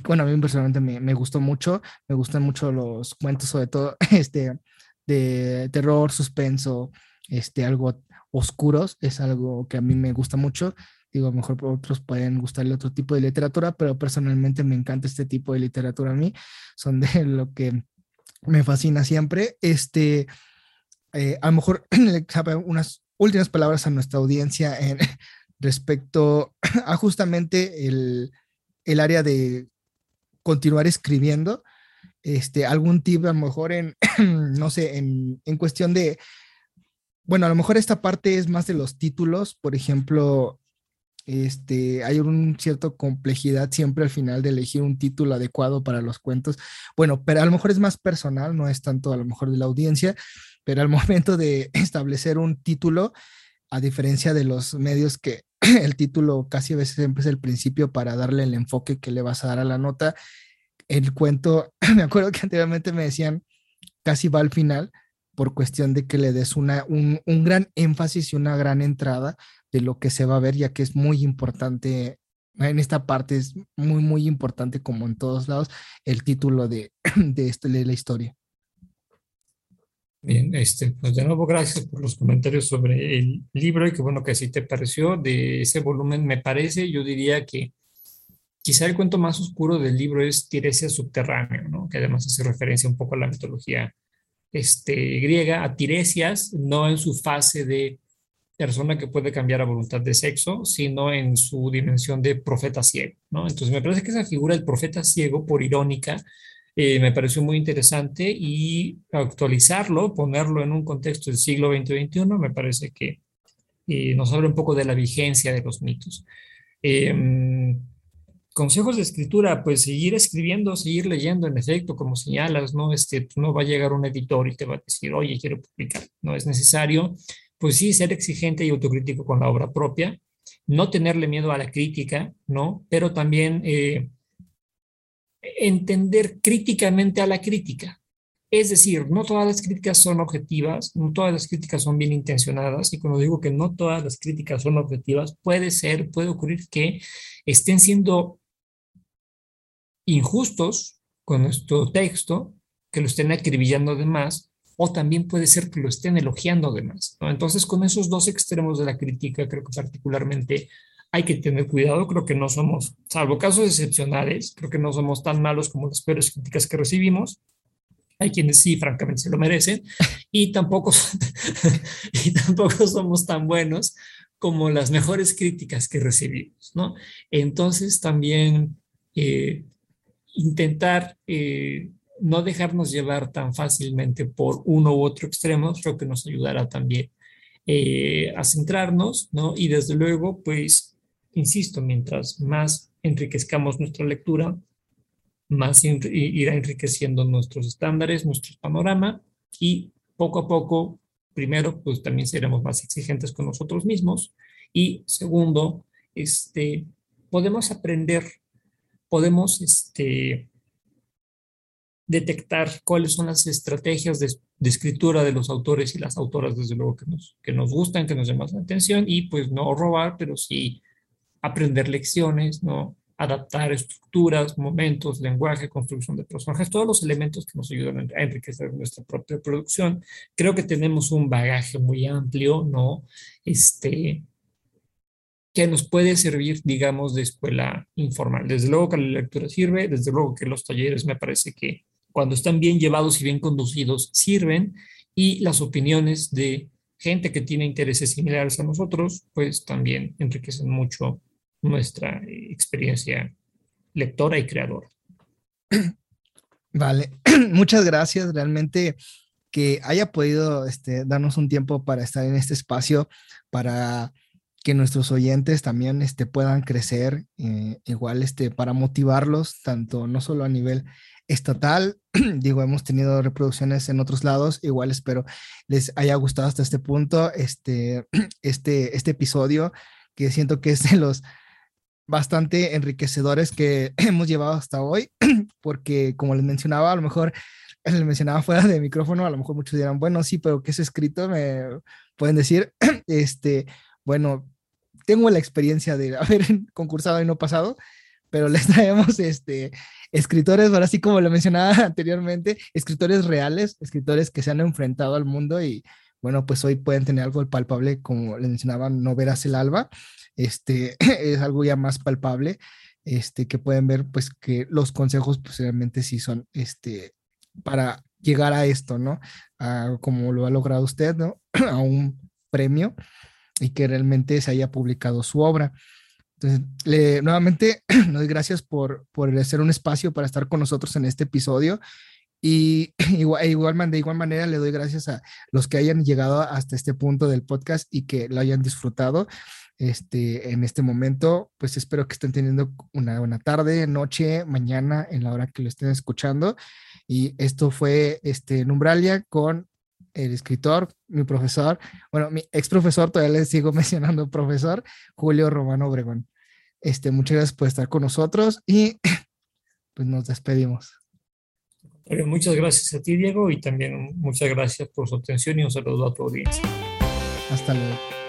bueno, a mí personalmente me, me gustó mucho. Me gustan mucho los cuentos, sobre todo este, de terror, suspenso, este, algo oscuros. Es algo que a mí me gusta mucho. Digo, a lo mejor otros pueden gustarle otro tipo de literatura, pero personalmente me encanta este tipo de literatura a mí. Son de lo que me fascina siempre. Este, eh, a lo mejor unas últimas palabras a nuestra audiencia en, respecto a justamente el, el, área de continuar escribiendo. Este, algún tip a lo mejor en, no sé, en, en cuestión de, bueno, a lo mejor esta parte es más de los títulos, por ejemplo, este, hay una cierta complejidad siempre al final de elegir un título adecuado para los cuentos. Bueno, pero a lo mejor es más personal, no es tanto a lo mejor de la audiencia, pero al momento de establecer un título, a diferencia de los medios que el título casi a veces siempre es el principio para darle el enfoque que le vas a dar a la nota, el cuento, me acuerdo que anteriormente me decían, casi va al final por cuestión de que le des una, un, un gran énfasis y una gran entrada de lo que se va a ver, ya que es muy importante, en esta parte es muy, muy importante, como en todos lados, el título de, de, este, de la historia. Bien, este, pues de nuevo gracias por los comentarios sobre el libro y qué bueno que así te pareció de ese volumen. Me parece, yo diría que quizá el cuento más oscuro del libro es Tiresia Subterráneo, ¿no? que además hace referencia un poco a la mitología este, griega, a Tiresias, no en su fase de persona que puede cambiar a voluntad de sexo, sino en su dimensión de profeta ciego, ¿no? Entonces me parece que esa figura del profeta ciego, por irónica, eh, me pareció muy interesante y actualizarlo, ponerlo en un contexto del siglo XX-XXI, me parece que eh, nos habla un poco de la vigencia de los mitos. Eh, consejos de escritura, pues seguir escribiendo, seguir leyendo, en efecto, como señalas, ¿no? Este, no va a llegar un editor y te va a decir, oye, quiero publicar. No es necesario pues sí, ser exigente y autocrítico con la obra propia, no tenerle miedo a la crítica, ¿no? Pero también eh, entender críticamente a la crítica. Es decir, no todas las críticas son objetivas, no todas las críticas son bien intencionadas, y cuando digo que no todas las críticas son objetivas, puede ser, puede ocurrir que estén siendo injustos con nuestro texto, que lo estén acribillando de más, o también puede ser que lo estén elogiando además. ¿no? Entonces, con esos dos extremos de la crítica, creo que particularmente hay que tener cuidado. Creo que no somos, salvo casos excepcionales, creo que no somos tan malos como las peores críticas que recibimos. Hay quienes sí, francamente, se lo merecen. Y tampoco, y tampoco somos tan buenos como las mejores críticas que recibimos, ¿no? Entonces, también eh, intentar eh, no dejarnos llevar tan fácilmente por uno u otro extremo, creo que nos ayudará también eh, a centrarnos, ¿no? Y desde luego, pues, insisto, mientras más enriquezcamos nuestra lectura, más irá enriqueciendo nuestros estándares, nuestro panorama y poco a poco, primero, pues también seremos más exigentes con nosotros mismos y segundo, este, podemos aprender, podemos este, detectar cuáles son las estrategias de, escritura de los autores y las autoras, desde luego, que nos, gustan, que nos llaman la atención, y pues no robar, pero sí aprender lecciones, ¿no? adaptar estructuras, momentos, lenguaje, construcción de personajes, todos los elementos que nos ayudan a enriquecer nuestra propia producción. Creo que tenemos un bagaje muy amplio, ¿no? Este, que nos puede servir, digamos, de escuela informal. Desde luego que la lectura sirve, desde luego que los talleres me parece que cuando están bien llevados y bien conducidos, sirven y las opiniones de gente que tiene intereses similares a nosotros, pues también enriquecen mucho nuestra experiencia lectora y creadora. Vale, muchas gracias. Realmente que haya podido este, darnos un tiempo para estar en este espacio, para que nuestros oyentes también este, puedan crecer, eh, igual este, para motivarlos, tanto no solo a nivel estatal. Digo, hemos tenido reproducciones en otros lados. Igual espero les haya gustado hasta este punto este, este, este episodio, que siento que es de los bastante enriquecedores que hemos llevado hasta hoy, porque como les mencionaba, a lo mejor les mencionaba fuera de micrófono, a lo mejor muchos dirán, bueno, sí, pero ¿qué es escrito? Me pueden decir, este, bueno, tengo la experiencia de haber concursado y no pasado, pero les traemos este, escritores, ahora sí como lo mencionaba anteriormente, escritores reales, escritores que se han enfrentado al mundo y bueno, pues hoy pueden tener algo palpable, como les mencionaba, no verás el alba, este, es algo ya más palpable, este, que pueden ver pues que los consejos pues, sí son, este, para llegar a esto, ¿no? A, como lo ha logrado usted, ¿no? a un premio y que realmente se haya publicado su obra. Entonces, le, nuevamente, doy gracias por, por hacer un espacio para estar con nosotros en este episodio. Y igual, e igual, de igual manera le doy gracias a los que hayan llegado hasta este punto del podcast y que lo hayan disfrutado este, en este momento. Pues espero que estén teniendo una buena tarde, noche, mañana, en la hora que lo estén escuchando. Y esto fue este, Numbralia con el escritor, mi profesor, bueno, mi ex profesor, todavía le sigo mencionando profesor, Julio Romano Obregón. Este, muchas gracias por estar con nosotros y pues nos despedimos. Muchas gracias a ti, Diego, y también muchas gracias por su atención y un saludo a tu audiencia. Hasta luego.